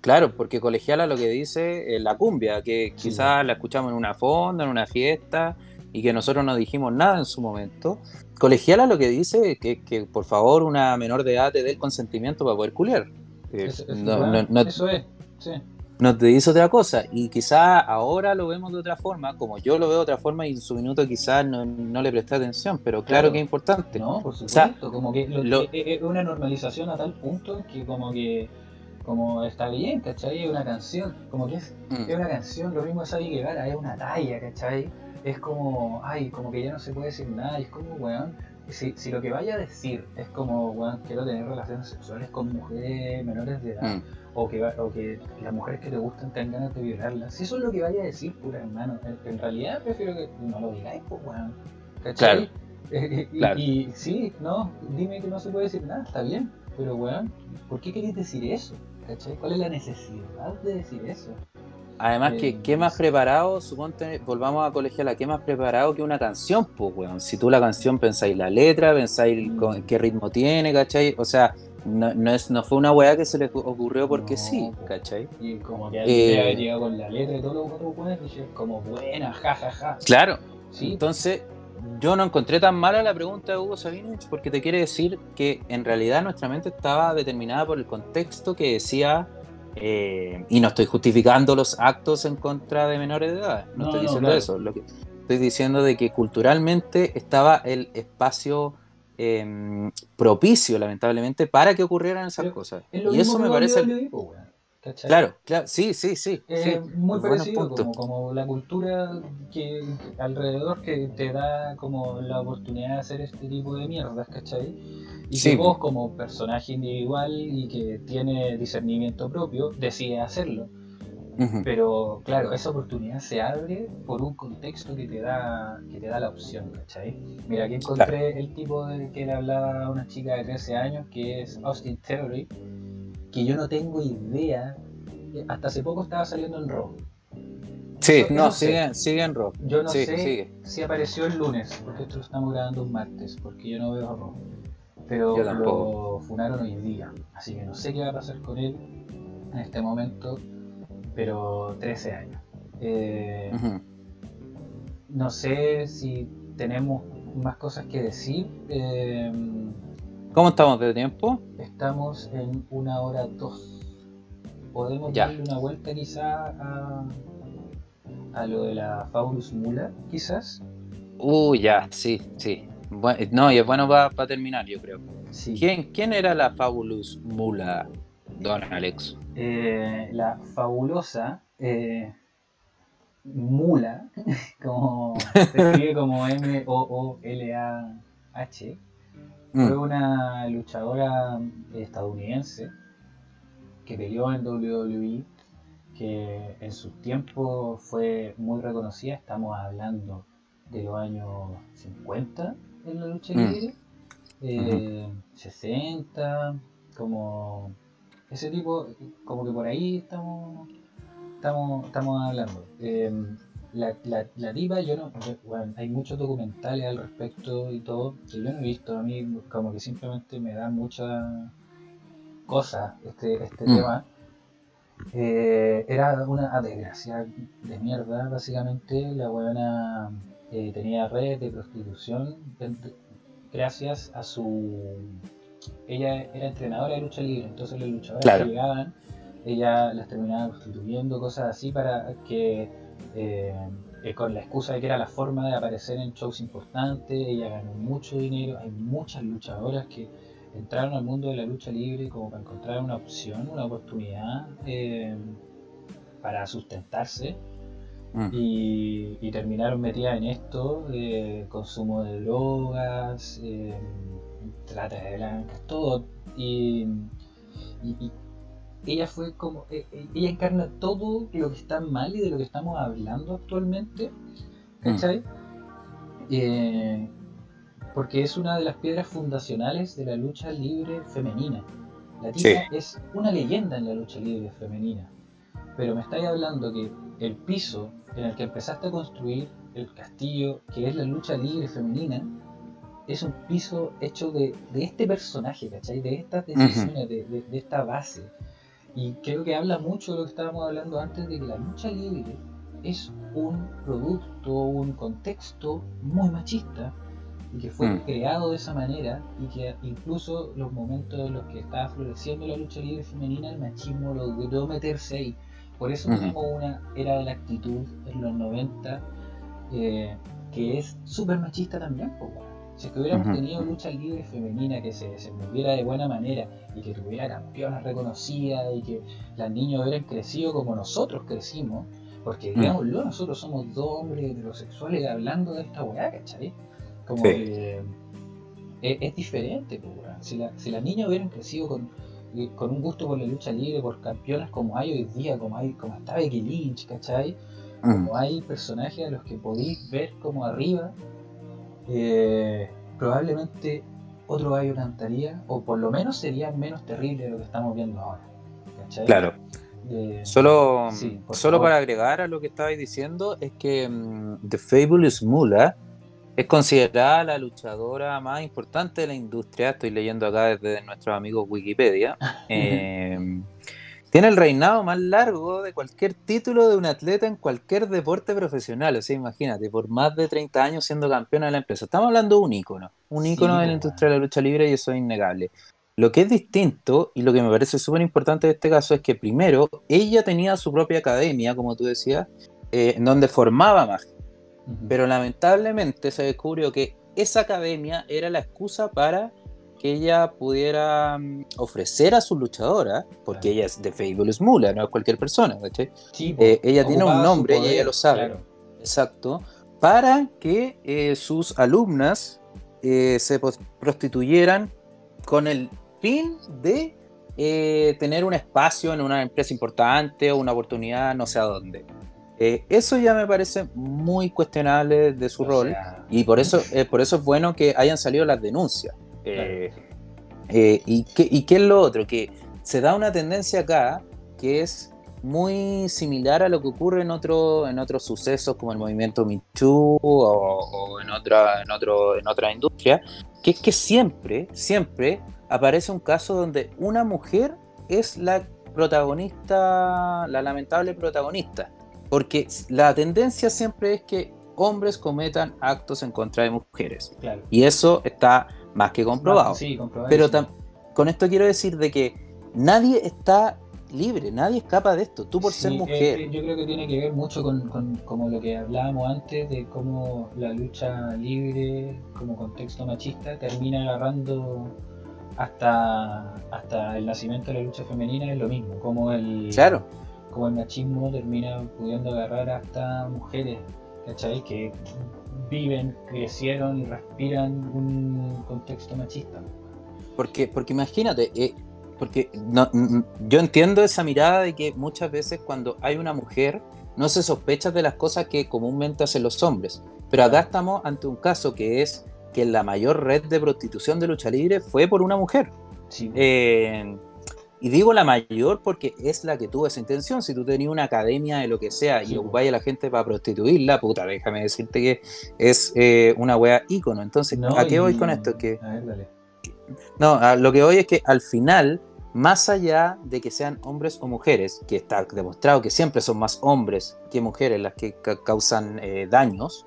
Claro, porque colegiala lo que dice es la cumbia, que quizás la escuchamos en una fonda, en una fiesta, y que nosotros no dijimos nada en su momento, Colegiala lo que dice es que, por favor una menor de edad te dé el consentimiento para poder culiar. Eh, eso es, sí no te dice otra cosa. Y quizás ahora lo vemos de otra forma, como yo lo veo de otra forma y en su minuto quizás no, le presté atención, pero claro, que es importante. No, por supuesto, como que es una normalización a tal punto que como que como está bien, ¿cachai? Es una canción, como que es, mm. es una canción, lo mismo es que Guevara, es una talla, ¿cachai? Es como, ay, como que ya no se puede decir nada, y es como, weón, si, si lo que vaya a decir es como, weón, quiero tener relaciones sexuales con mujeres menores de edad, mm o que, o que las mujeres que te gustan tengan ganas de violarlas. Si eso es lo que vaya a decir, pura hermano, en, realidad prefiero que no lo digáis, pues, weón. ¿Cachai? *laughs* Claro. y, sí, no, dime que no se puede decir nada, está bien, pero weón, ¿por qué queréis decir eso? ¿Cachai? ¿Cuál es la necesidad de decir eso? Además, que eh, ¿qué más preparado? Suponte, volvamos a colegiala, ¿qué más preparado que una canción? Pues, weón. Si tú la canción pensáis la letra, pensáis con, qué ritmo tiene, ¿cachai? O sea, no, no, es, no fue una weá que se le ocurrió porque sí, ¿cachai? Y como que eh, había llegado con la letra y todo lo y como buena, jajaja. Ja, ja. Claro. ¿Sí? Entonces, yo no encontré tan mala la pregunta de Hugo Sabinovich porque te quiere decir que en realidad nuestra mente estaba determinada por el contexto que decía. Eh, y no estoy justificando los actos en contra de menores de edad, no, estoy diciendo eso. Lo que estoy diciendo de que culturalmente estaba el espacio Em, propicio, lamentablemente, para que ocurrieran esas cosas. Y eso me parece... Claro, claro, sí, sí, sí. Es muy parecido, como, la cultura que alrededor que te da como la oportunidad de hacer este tipo de mierdas, ¿cachai? Y que vos como personaje individual y que tiene discernimiento propio, decides hacerlo. Pero claro, esa oportunidad se abre por un contexto que te da, que te da la opción, ¿cachai? Mira, aquí encontré el tipo de que le hablaba a una chica de 13 años, que es Austin Theory, que yo no tengo idea, hasta hace poco estaba saliendo en Raw. Sí, no, sigue, sigue, en Raw. Yo no sé si apareció el lunes, porque esto lo estamos grabando un martes, porque yo no veo a Raw. Pero lo funaron hoy día, así que no sé qué va a pasar con él en este momento pero 13 años. Eh, no sé si tenemos más cosas que decir. Eh, ¿Cómo estamos de tiempo? Estamos en una hora dos. Podemos darle una vuelta quizá a, a lo de la Faulus Mula, quizás. Uh, ya, sí, sí. no, y es bueno para terminar, yo creo. ¿Quién, ¿Quién era la Fabulous Mula, don Alex? Eh, la fabulosa eh, Mula, *laughs* como se escribe como M-O-O-L-A-H, mm. fue una luchadora estadounidense que peleó en WWE, que en su tiempo fue muy reconocida, estamos hablando de los años 50 en la lucha mm. libre, 60, eh, como ese tipo, como que por ahí estamos estamos, estamos hablando. Em, la, la, la, tipa, yo no. Bueno, hay muchos documentales al respecto y todo que yo no he visto. A mí, como que simplemente me da mucha cosa este, este mm. tema. Eh, era una desgracia de mierda, básicamente. La buena eh, tenía redes de prostitución gracias a su ella era entrenadora de lucha libre, entonces los luchadores llegaban, ella las terminaba constituyendo, cosas así para que, eh, eh, con la excusa de que era la forma de aparecer en shows importantes, ella ganó mucho dinero, hay muchas luchadoras que entraron al mundo de la lucha libre como para encontrar una opción, una oportunidad eh, para sustentarse. Mm. Y, terminaron metidas en esto, consumo de drogas, trata de blancas, todo. Y, ella fue como. E, e, ella encarna todo lo que está mal y de lo que estamos hablando actualmente. ¿Cachai? Mm. Eh, porque es una de las piedras fundacionales de la lucha libre femenina. La tía es una leyenda en la lucha libre femenina. Pero me estáis hablando que el piso en el que empezaste a construir el castillo, que es la lucha libre femenina, es un piso hecho de, este personaje, ¿cachai? De estas decisiones, de, esta base. Y creo que habla mucho de lo que estábamos hablando antes, de que la lucha libre es un producto, un contexto muy machista y que fue mm. creado de esa manera y que incluso los momentos en los que estaba floreciendo la lucha libre femenina, el machismo logró meterse ahí. Por eso tenemos una era de la actitud en los 90 eh, que es súper machista también. Si es que hubiéramos tenido lucha libre femenina que se desenvolviera de buena manera y que tuviera campeonas reconocidas y que las niñas hubieran crecido como nosotros crecimos, porque mm. digámoslo, nosotros somos dos hombres heterosexuales hablando de esta weá, ¿cachai? Como que es, diferente, Si, la, si las niñas hubieran crecido con, con un gusto por la lucha libre, por campeonas como hay hoy día, como hay, como está Becky Lynch, ¿cachai? Como mm. hay personajes a los que podéis ver como arriba, eh, probablemente otro gallo cantaría, o por lo menos sería menos terrible de lo que estamos viendo ahora. ¿cachai? Claro. Eh, solo solo para agregar a lo que estabais diciendo, es que mm, The Fabulous Mula es considerada la luchadora más importante de la industria. Estoy leyendo acá desde nuestros amigos Wikipedia. *laughs* Eh, tiene el reinado más largo de cualquier título de un atleta en cualquier deporte profesional. O sea, imagínate, por más de 30 años siendo campeona de la empresa. Estamos hablando de un ícono, un ícono de la industria de la lucha libre y eso es innegable. Lo que es distinto y lo que me parece súper importante de este caso es que primero ella tenía su propia academia, como tú decías, eh, en donde formaba más pero lamentablemente se descubrió que esa academia era la excusa para que ella pudiera mm, ofrecer a su luchadora, porque ella es de Fabulous Mula, no es cualquier persona, eh, ella tiene un nombre y ella lo sabe. Exacto. Para que eh, sus alumnas eh, se prostituyeran con el fin de tener un espacio en una empresa importante o una oportunidad no sé a dónde. Eh, eso ya me parece muy cuestionable de su rol y por eso, eh, por eso es bueno que hayan salido las denuncias. Eh, y, qué, ¿Y qué es lo otro? Que se da una tendencia acá que es muy similar a lo que ocurre en, otro, en otros sucesos como el movimiento Me Too o, en, otra, en, otro, en otra industria, que es que siempre, siempre aparece un caso donde una mujer es la protagonista, la lamentable protagonista. Porque la tendencia siempre es que hombres cometan actos en contra de mujeres. Y eso está más que comprobado. Pero con esto quiero decir de que nadie está libre, nadie escapa de esto, tú por ser mujer. yo creo que tiene que ver mucho con, como lo que hablábamos antes de cómo la lucha libre como contexto machista termina agarrando hasta, hasta el nacimiento de la lucha femenina es lo mismo, como el... Claro como el machismo termina pudiendo agarrar hasta mujeres, ¿cachai? Que viven, crecieron y respiran un contexto machista. Porque, porque imagínate, eh, porque no, yo entiendo esa mirada de que muchas veces cuando hay una mujer no se sospecha de las cosas que comúnmente hacen los hombres. Pero acá estamos ante un caso que es que la mayor red de prostitución de lucha libre fue por una mujer. Sí. Eh, y digo la mayor porque es la que tuvo esa intención. Si tú tenías una academia de lo que sea y ocupáis a la gente para prostituirla, puta, déjame decirte que es eh, una wea ícono. Entonces, ¿a qué voy con esto? Que, a ver, dale. No, lo que voy es que al final, más allá de que sean hombres o mujeres, que está demostrado que siempre son más hombres que mujeres las que causan eh, daños,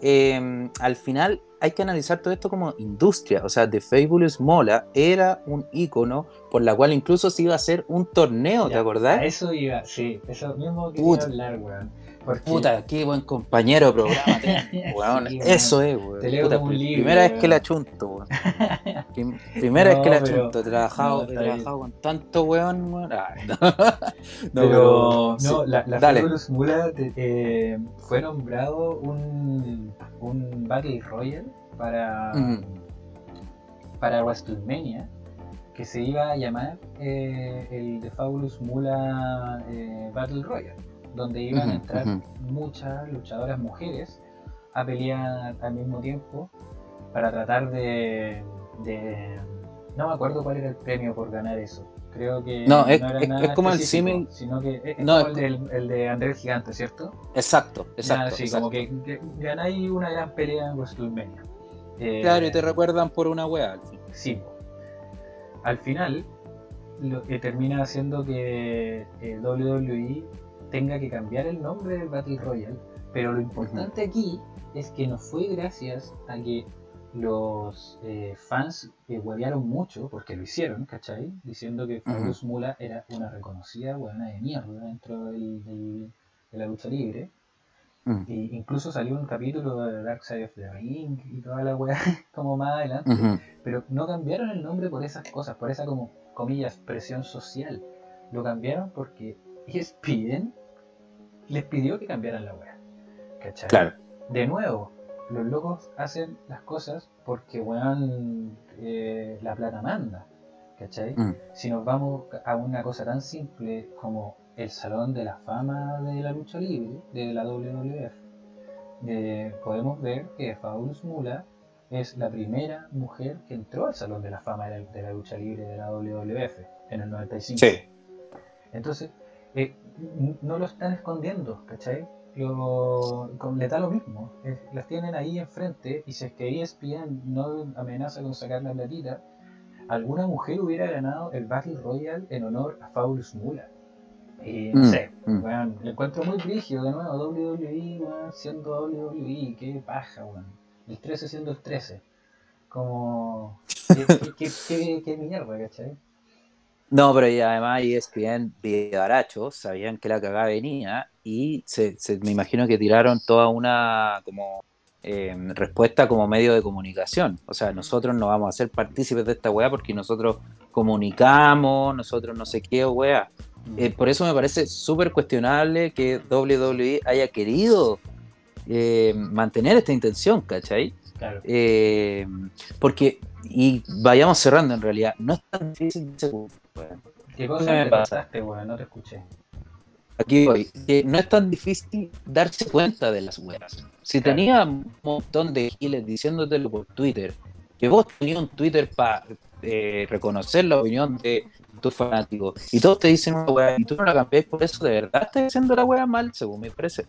em, al final hay que analizar todo esto como industria. O sea, The Fabulous Mola era un icono por la cual incluso se iba a hacer un torneo, ¿te acordás? Eso iba, sí, eso mismo quería hablar, weón. Puta, qué buen compañero programa *laughs* weón. Eso es, weón. Te Puta, primera vez que la chunto, weón. *laughs* primera vez que la chunto. He trabajado, he trabajado con tanto weón, weón. *laughs* no. pero, no, la, Mula eh, fue nombrado un, un Battle Royale para, para WrestleMania que se iba a llamar eh, el The Fabulous Mula eh, Battle Royale, donde iban a entrar muchas luchadoras mujeres a pelear al mismo tiempo para tratar de, No me acuerdo cuál era el premio por ganar eso. Creo que no, es, es, como el símil, sino que es, no, como el, de, Andrés Gigante, ¿cierto? Exacto, exacto. sí, como que, ganáis una gran pelea en WrestleMania. Eh, claro, y te recuerdan por una wea al fin. Sí. Al final, lo que termina haciendo que eh, WWE tenga que cambiar el nombre del Battle Royale Pero lo importante aquí es que no fue gracias a que los eh, fans eh, huevearon mucho, porque lo hicieron, ¿cachai? Diciendo que Fabulous Mula era una reconocida buena de mierda dentro de la lucha libre. Mm. Y incluso salió un capítulo de Dark Side of the Ring y toda la weá *laughs* como más adelante. Pero no cambiaron el nombre por esas cosas, por esa como, comillas, presión social. Lo cambiaron porque ESPN les pidió que cambiaran la weá. ¿Cachai? Claro. De nuevo, los locos hacen las cosas porque weón eh, la plata manda. ¿Cachai? Mm. Si nos vamos a una cosa tan simple como el Salón de la Fama de la Lucha Libre, de la WWF, eh, podemos ver que Fabulous Mula es la primera mujer que entró al Salón de la Fama de la, Lucha Libre de la WWF en el 95. Sí. Entonces, eh, no lo están escondiendo, ¿cachai? Lo, le da lo mismo, las tienen ahí enfrente y si es que ESPN no amenaza con sacar la platita, alguna mujer hubiera ganado el Battle Royale en honor a Fabulous Mula. Y no mm, sé, mm. le encuentro muy rígido de nuevo, WWE, siendo WWE, qué paja, weón. El 13 siendo el 13. Como, qué, qué, qué, qué mierda, ¿cachai? No, pero y además ESPN baracho, sabían que la cagada venía y se, me imagino que tiraron toda una como eh, respuesta como medio de comunicación. O sea, nosotros no vamos a ser partícipes de esta weá porque nosotros comunicamos, nosotros no sé qué weá. Eh, por eso me parece súper cuestionable que WWE haya querido eh, mantener esta intención, ¿cachai? Claro. Porque, y vayamos cerrando en realidad, no es tan difícil ¿Qué cosa me pasaste, weón? No te escuché. Aquí voy. no es tan difícil darse cuenta de las weas. Si tenía un montón de giles diciéndotelo por Twitter, que vos tenías un Twitter para reconocer la opinión de tus fanáticos y todos te dicen una weá y tú no la cambias por eso, de verdad estás diciendo la weá mal, según me parece.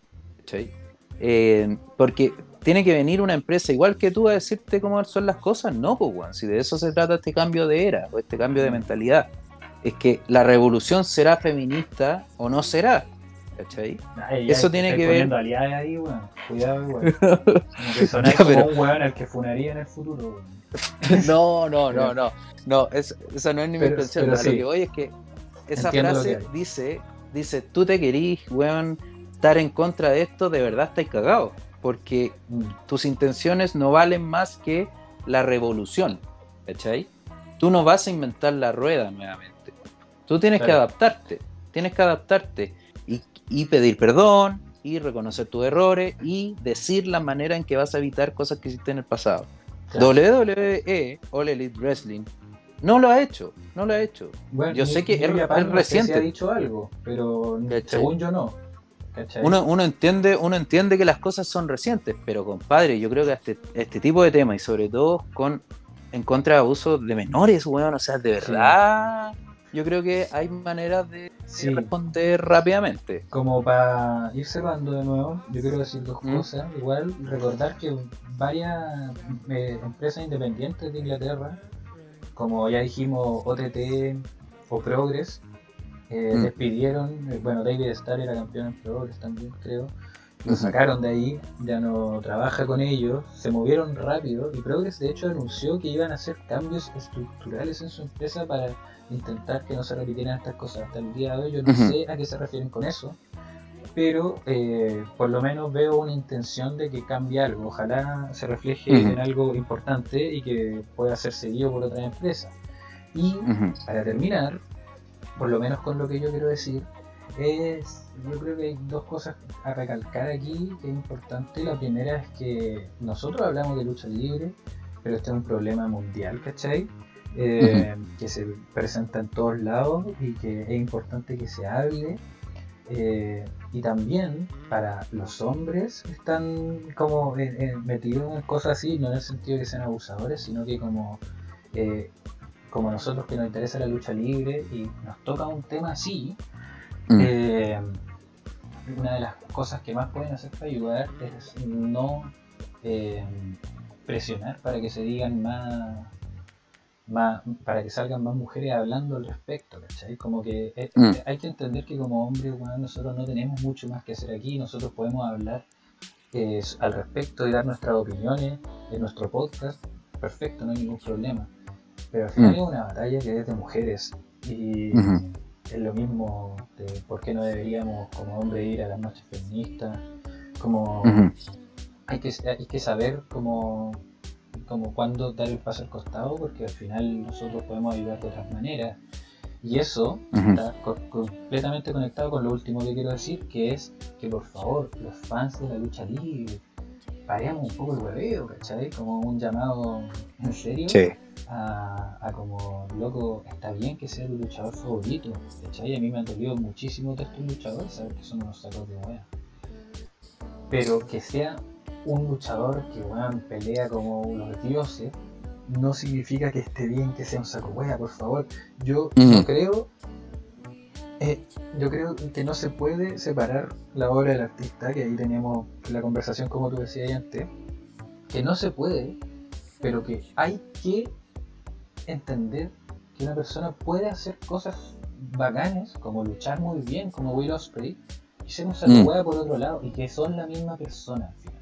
Eh, porque tiene que venir una empresa igual que tú a decirte cómo son las cosas, no, pues, si de eso se trata este cambio de era o este cambio de mentalidad. Es que la revolución será feminista o no será. ¿Cachai? eso tiene que ver. Ahí, Cuidado, weón. *laughs* Como que *laughs* como un weón al que funaría en el futuro, *laughs* No, no, no, no. No, esa no es ni mi intención. Lo que voy es que esa frase dice, dice, tú te querís, weón, estar en contra de esto, de verdad estás cagado. Porque tus intenciones no valen más que la revolución. ¿Cachai? Tú no vas a inventar la rueda nuevamente. Tú tienes que adaptarte. Tienes que adaptarte y, y pedir perdón, y reconocer tus errores y decir la manera en que vas a evitar cosas que hiciste en el pasado. WWE, All Elite Wrestling, no lo ha hecho, no lo ha hecho. yo sé que es, reciente. ha dicho algo, pero según yo no. Uno, entiende, uno entiende que las cosas son recientes, pero compadre, yo creo que este, este tipo de temas y sobre todo con en contra de abuso de menores, weón, o sea, de verdad yo creo que hay maneras de responder rápidamente. Como para ir cerrando de nuevo, yo quiero decir dos ¿Mm? cosas. Igual recordar que varias eh, empresas independientes de Inglaterra, como ya dijimos OTT o Progress, eh, ¿Mm? despidieron, eh, bueno, David Starr era campeón en Progress también, creo. Lo sacaron de ahí, ya no trabaja con ellos, se movieron rápido y Progress de hecho anunció que iban a hacer cambios estructurales en su empresa para intentar que no se repitieran estas cosas. Hasta el día de hoy yo no sé a qué se refieren con eso, pero eh, por lo menos veo una intención de que cambie algo. Ojalá se refleje en algo importante y que pueda ser seguido por otra empresa. Y para terminar, por lo menos con lo que yo quiero decir, es, yo creo que hay dos cosas a recalcar aquí que es importante. La primera es que nosotros hablamos de lucha libre, pero este es un problema mundial, ¿cachai? Eh, que se presenta en todos lados y que es importante que se hable. Eh, y también para los hombres están como eh, metidos en cosas así, no en el sentido de que sean abusadores, sino que como, como nosotros que nos interesa la lucha libre y nos toca un tema así, mm. una de las cosas que más pueden hacer para ayudar es no presionar para que se digan más para que salgan más mujeres hablando al respecto, ¿cachai? Como que mm. hay que entender que como hombres, nosotros no tenemos mucho más que hacer aquí, nosotros podemos hablar al respecto y dar nuestras opiniones en nuestro podcast, perfecto, no hay ningún problema. Pero al final mm. es una batalla que es de mujeres y es lo mismo de por qué no deberíamos como hombre ir a las noches feministas, como hay, que, hay que saber cómo como cuándo dar el paso al costado, porque al final nosotros podemos ayudar de otras maneras. Y eso está completamente conectado con lo último que quiero decir, que es que por favor, los fans de la lucha libre, paremos un poco el hueveo, ¿cachai? Como un llamado en serio a, como, loco, está bien que sea tu luchador favorito, ¿cachai? A mí me han dolido muchísimo de estos luchadores, saber que son unos sacos de hueá. Pero que sea un luchador que bueno, pelea como los dioses, no significa que esté bien que sea un saco hueá, por favor. Yo creo eh, yo creo que no se puede separar la obra del artista, que ahí tenemos la conversación como tú decías antes, que no se puede, pero que hay que entender que una persona puede hacer cosas bacanes, como luchar muy bien, como Will Osprey, y ser un saco mm. por otro lado, y que son la misma persona al final.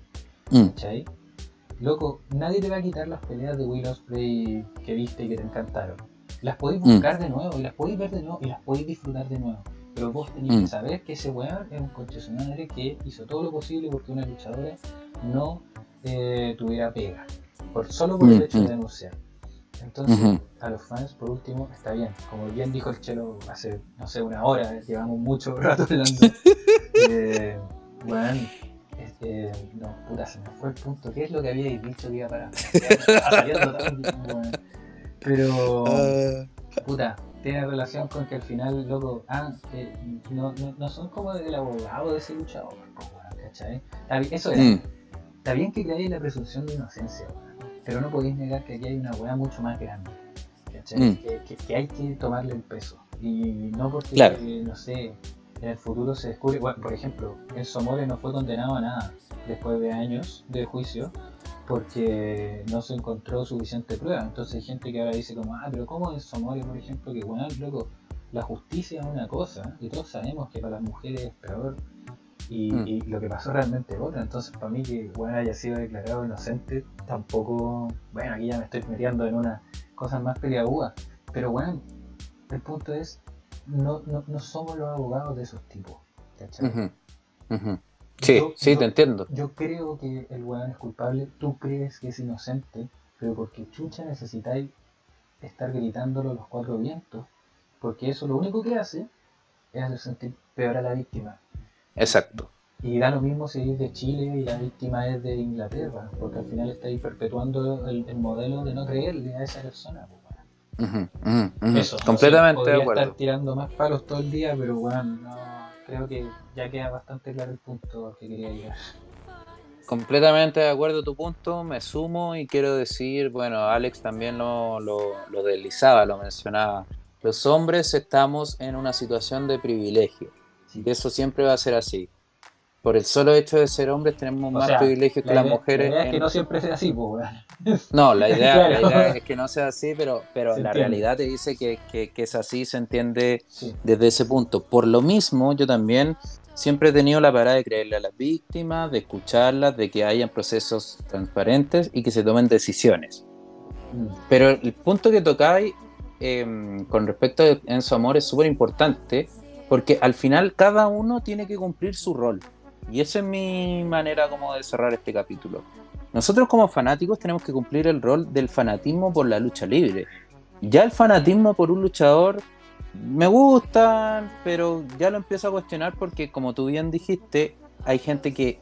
Mm. Loco, nadie te va a quitar las peleas de Will Osprey que viste y que te encantaron. Las podéis mm. buscar de nuevo, y las podéis ver de nuevo, y las podéis disfrutar de nuevo. Pero vos tenéis que saber que ese weón es un madre que hizo todo lo posible porque una luchadora no eh, tuviera pega. Por, solo por el hecho de denunciar. Entonces, a los fans, por último, está bien. Como bien dijo el Chelo hace, no sé, una hora, llevamos mucho *laughs* rato hablando. *laughs* eh, bueno, no, puta, se me fue el punto. ¿Qué es lo que habíais dicho que iba para? Pero, ah. puta, tiene relación con que al final, loco, ah, que no, no, no son como el abogado de ese luchador, ¿cachai? Eso es. Mm. Está bien que creáis la presunción de inocencia, pero no podéis negar que aquí hay una weá mucho más grande. Mm. Que, hay que tomarle el peso. Y no porque, no sé, en el futuro se descubre, bueno, por ejemplo, Enzo More no fue condenado a nada después de años de juicio porque no se encontró suficiente prueba. Entonces hay gente que ahora dice como, ah, pero ¿cómo Enzo More, por ejemplo, que bueno, luego la justicia es una cosa y todos sabemos que para las mujeres es peor Mm. Y, lo que pasó realmente es otra. Entonces, para mí que bueno haya sido declarado inocente, tampoco. Bueno, aquí ya me estoy metiendo en unas cosas más peliagudas. Pero bueno, el punto es: no, no, no somos los abogados de esos tipos. ¿Cachai? Sí, sí, te entiendo. Yo creo que el weón es culpable, tú crees que es inocente, pero porque chucha necesitáis estar gritándolo los cuatro vientos, porque eso lo único que hace es hacer sentir peor a la víctima. Exacto. Y da lo mismo si es de Chile y la víctima es de Inglaterra, porque al final está ahí perpetuando el, modelo de no creerle a esa persona. Pues, Eso, completamente de acuerdo. estar tirando más palos todo el día, pero bueno, no, creo que ya queda bastante claro el punto que quería llegar. Completamente de acuerdo tu punto, me sumo y quiero decir, bueno, Alex también lo, lo, lo deslizaba, lo mencionaba. Los hombres estamos en una situación de privilegio y eso siempre va a ser así. Por el solo hecho de ser hombres tenemos más privilegios que las mujeres. La idea es que no siempre sea así, pues. *laughs* No, la idea, es que no sea así, pero, pero la realidad te dice que, es así, se entiende desde ese punto. Por lo mismo, yo también siempre he tenido la parada de creerle a las víctimas, de escucharlas, de que hayan procesos transparentes y que se tomen decisiones. Mm. Pero el punto que tocáis em, con respecto a Enzo Amor es súper importante porque al final cada uno tiene que cumplir su rol. Y esa es mi manera como de cerrar este capítulo. Nosotros como fanáticos tenemos que cumplir el rol del fanatismo por la lucha libre. Ya el fanatismo por un luchador me gusta, pero ya lo empiezo a cuestionar porque como tú bien dijiste, hay gente que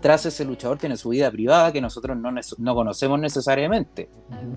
tras ese luchador tiene su vida privada que nosotros no, no conocemos necesariamente.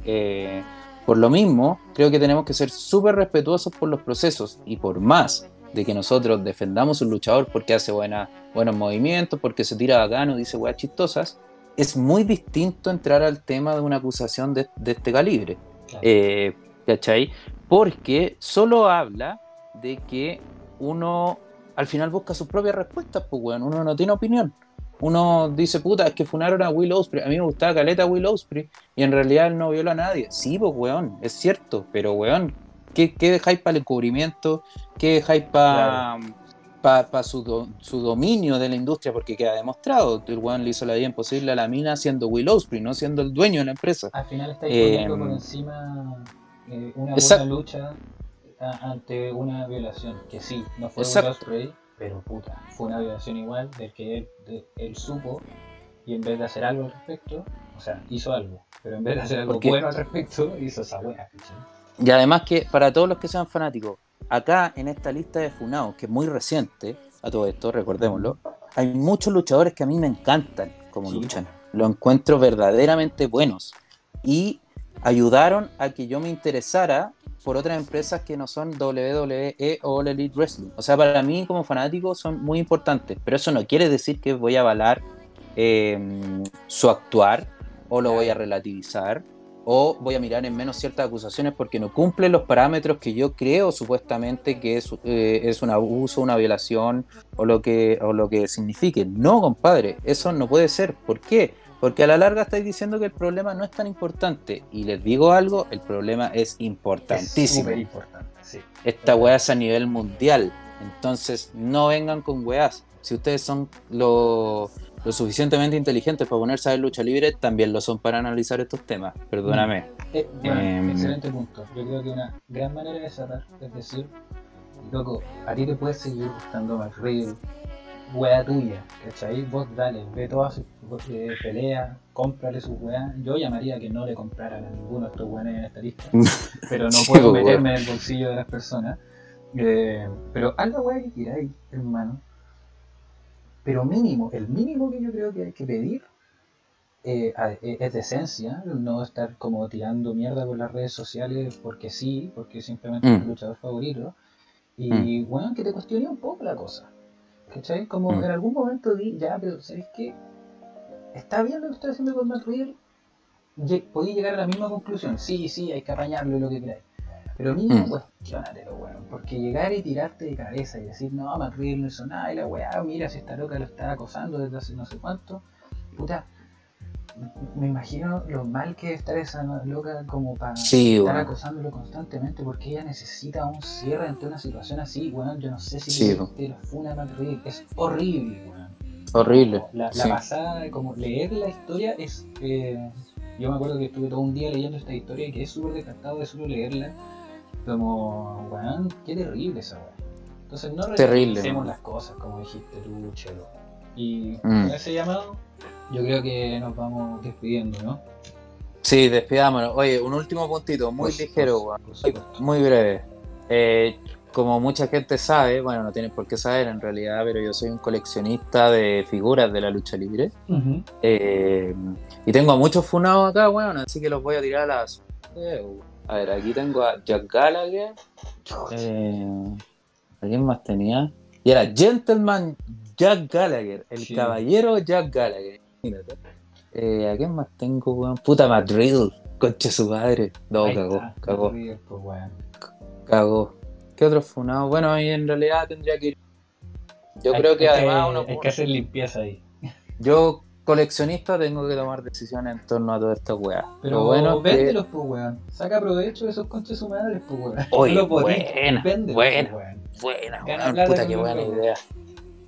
Eh, por lo mismo, creo que tenemos que ser súper respetuosos por los procesos y por más de que nosotros defendamos un luchador porque hace buena, buenos movimientos, porque se tira bacano, dice weas chistosas, es muy distinto entrar al tema de una acusación de, este calibre. Eh, ¿Cachai? Porque solo habla de que uno al final busca sus propias respuestas, pues weón, uno no tiene opinión. Uno dice, puta, es que funaron a Will Osprey. A mí me gustaba Caleta Will Osprey y en realidad él no viola a nadie. Sí, pues weón, es cierto, pero weón, ¿Qué, dejáis para el encubrimiento? ¿Qué dejáis para para su, su, dominio de la industria, porque queda demostrado. El weón le hizo la vida imposible a la mina siendo Will Osprey, no siendo el dueño de la empresa. Al final está poniendo por encima eh, una buena lucha ante una violación, que sí, no fue Will Osprey, pero puta, fue una violación igual del que él, supo y en vez de hacer algo al respecto, o sea, hizo algo, pero en vez de hacer algo bueno al respecto, hizo esa buena. Y además que para todos los que sean fanáticos, acá en esta lista de Funao, que es muy reciente, a todo esto, recordémoslo, hay muchos luchadores que a mí me encantan como luchan. Lo encuentro verdaderamente buenos. Y ayudaron a que yo me interesara por otras empresas que no son WWE o All Elite Wrestling. O sea, para mí como fanático son muy importantes, pero eso no quiere decir que voy a avalar eh, su actuar o lo voy a relativizar o voy a mirar en menos ciertas acusaciones porque no cumple los parámetros que yo creo supuestamente que es, eh, es un abuso, una violación o lo, que, o lo que signifique. No, compadre, eso no puede ser. ¿Por qué? Porque a la larga estáis diciendo que el problema no es tan importante. Y les digo algo, el problema es importantísimo. Es importante, sí. Esta weá es a nivel mundial. Entonces, no vengan con weás. Si ustedes son los lo suficientemente inteligentes para ponerse a ver lucha libre, también lo son para analizar estos temas. Perdóname. Mm. Eh, em, excelente punto. Yo creo que una gran manera de cerrar es decir, loco, a ti te puede seguir gustando McRae, wea tuya, ¿cachai? Vos dale, ve todas sus eh, peleas, cómprale sus weas. Yo llamaría que no le compraran a ninguno de estos weones en esta lista, *laughs* pero no puedo meterme en el bolsillo de las personas. Eh, pero haz la wea que quieras, hermano pero mínimo, el mínimo que yo creo que hay que pedir eh, eh, es decencia, no estar como tirando mierda por las redes sociales porque sí, porque simplemente es un mm. luchador favorito. Y bueno, mm. que te cuestione un poco la cosa. ¿Cachai? Como mm. en algún momento di, ya, pero ¿sabes qué? Está bien lo que estoy haciendo con Matt Riddle. Podéis llegar a la misma conclusión. Sí, sí, hay que apañarlo y lo que queráis. Pero mínimo, mm. cuestionatelo, weón. Porque llegar y tirarte de cabeza y decir, no, McReal no hizo nada, y la weá, mira si esta loca lo está acosando desde hace no sé cuánto. Puta, me imagino lo mal que es estar esa loca como para estar acosándolo constantemente porque ella necesita un cierre ante una situación así, weón. Yo no sé si sí, te lo funa. Es horrible, weón. Horrible. La, pasada, como leer la historia es. Eh, yo me acuerdo que estuve todo un día leyendo esta historia y que es súper descartado de solo leerla como, weón, qué terrible esa weón. Entonces no las cosas, como dijiste tú, Chelo. Y mm. con ese llamado, yo creo que nos vamos despidiendo, ¿no? Sí, despidámonos. Oye, un último puntito, muy ligero, weón. Muy breve. Eh, como mucha gente sabe, bueno, no tienen por qué saber en realidad, pero yo soy un coleccionista de figuras de la lucha libre. Eh, y tengo a muchos funados acá, bueno, así que los voy a tirar a las. A ver, aquí tengo a Jack Gallagher. Eh, ¿A quién más tenía? Y era Gentleman Jack Gallagher, el caballero Jack Gallagher. Mírate. Eh, ¿A quién más tengo, weón? Puta Madrid, coche su padre. No, cagó, cagó. Pues, cagó. ¿Qué otro funado? Bueno, ahí en realidad tendría que ir. Yo creo que, además uno. Hay que hacer limpieza ahí. Yo coleccionista tengo que tomar decisiones en torno a todas estas weas. Pero bueno, véndelos, pues weón. Saca provecho de esos conches humanos, pues weón. *laughs* Oye, lo buena, véndelos, buena, buena, weón. Puta, qué buena idea.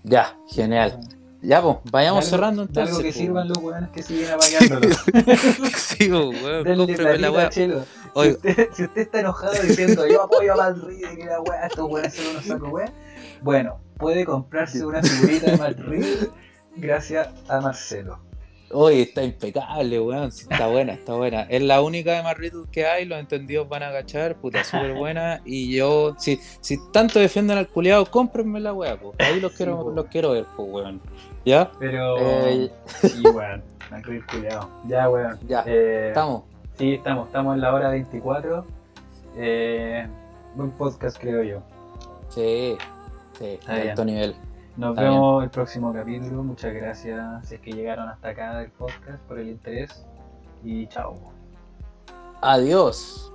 Ya, genial. Ya, pues, vayamos cerrando entonces. Algo que sirvan los weones que siguen apagándolo. *laughs* sí, weón, cómprame la wea. Si usted, si usted está enojado diciendo yo apoyo a Madrid y que la wea, estos weones son unos saco wea, bueno, puede comprarse una figurita de Madrid *laughs* gracias a Marcelo. Oye, está impecable, weón. está buena, está buena. Es la única de Marritud que hay, los entendidos van a agachar, puta, súper buena. Y yo, si, si tanto defienden al culiado, cómprenme la weá, pues. Ahí los quiero, los quiero ver, pues, weón. ¿Ya? Pero. Eh... Sí, weón. Culiado. Ya, weón. Ya. Eh, estamos. Sí, estamos. Estamos en la hora 24. Eh, buen podcast, creo yo. Sí, sí, a alto nivel. Nos vemos el próximo capítulo. Muchas gracias si es que llegaron hasta acá del podcast por el interés. Y chao. Adiós.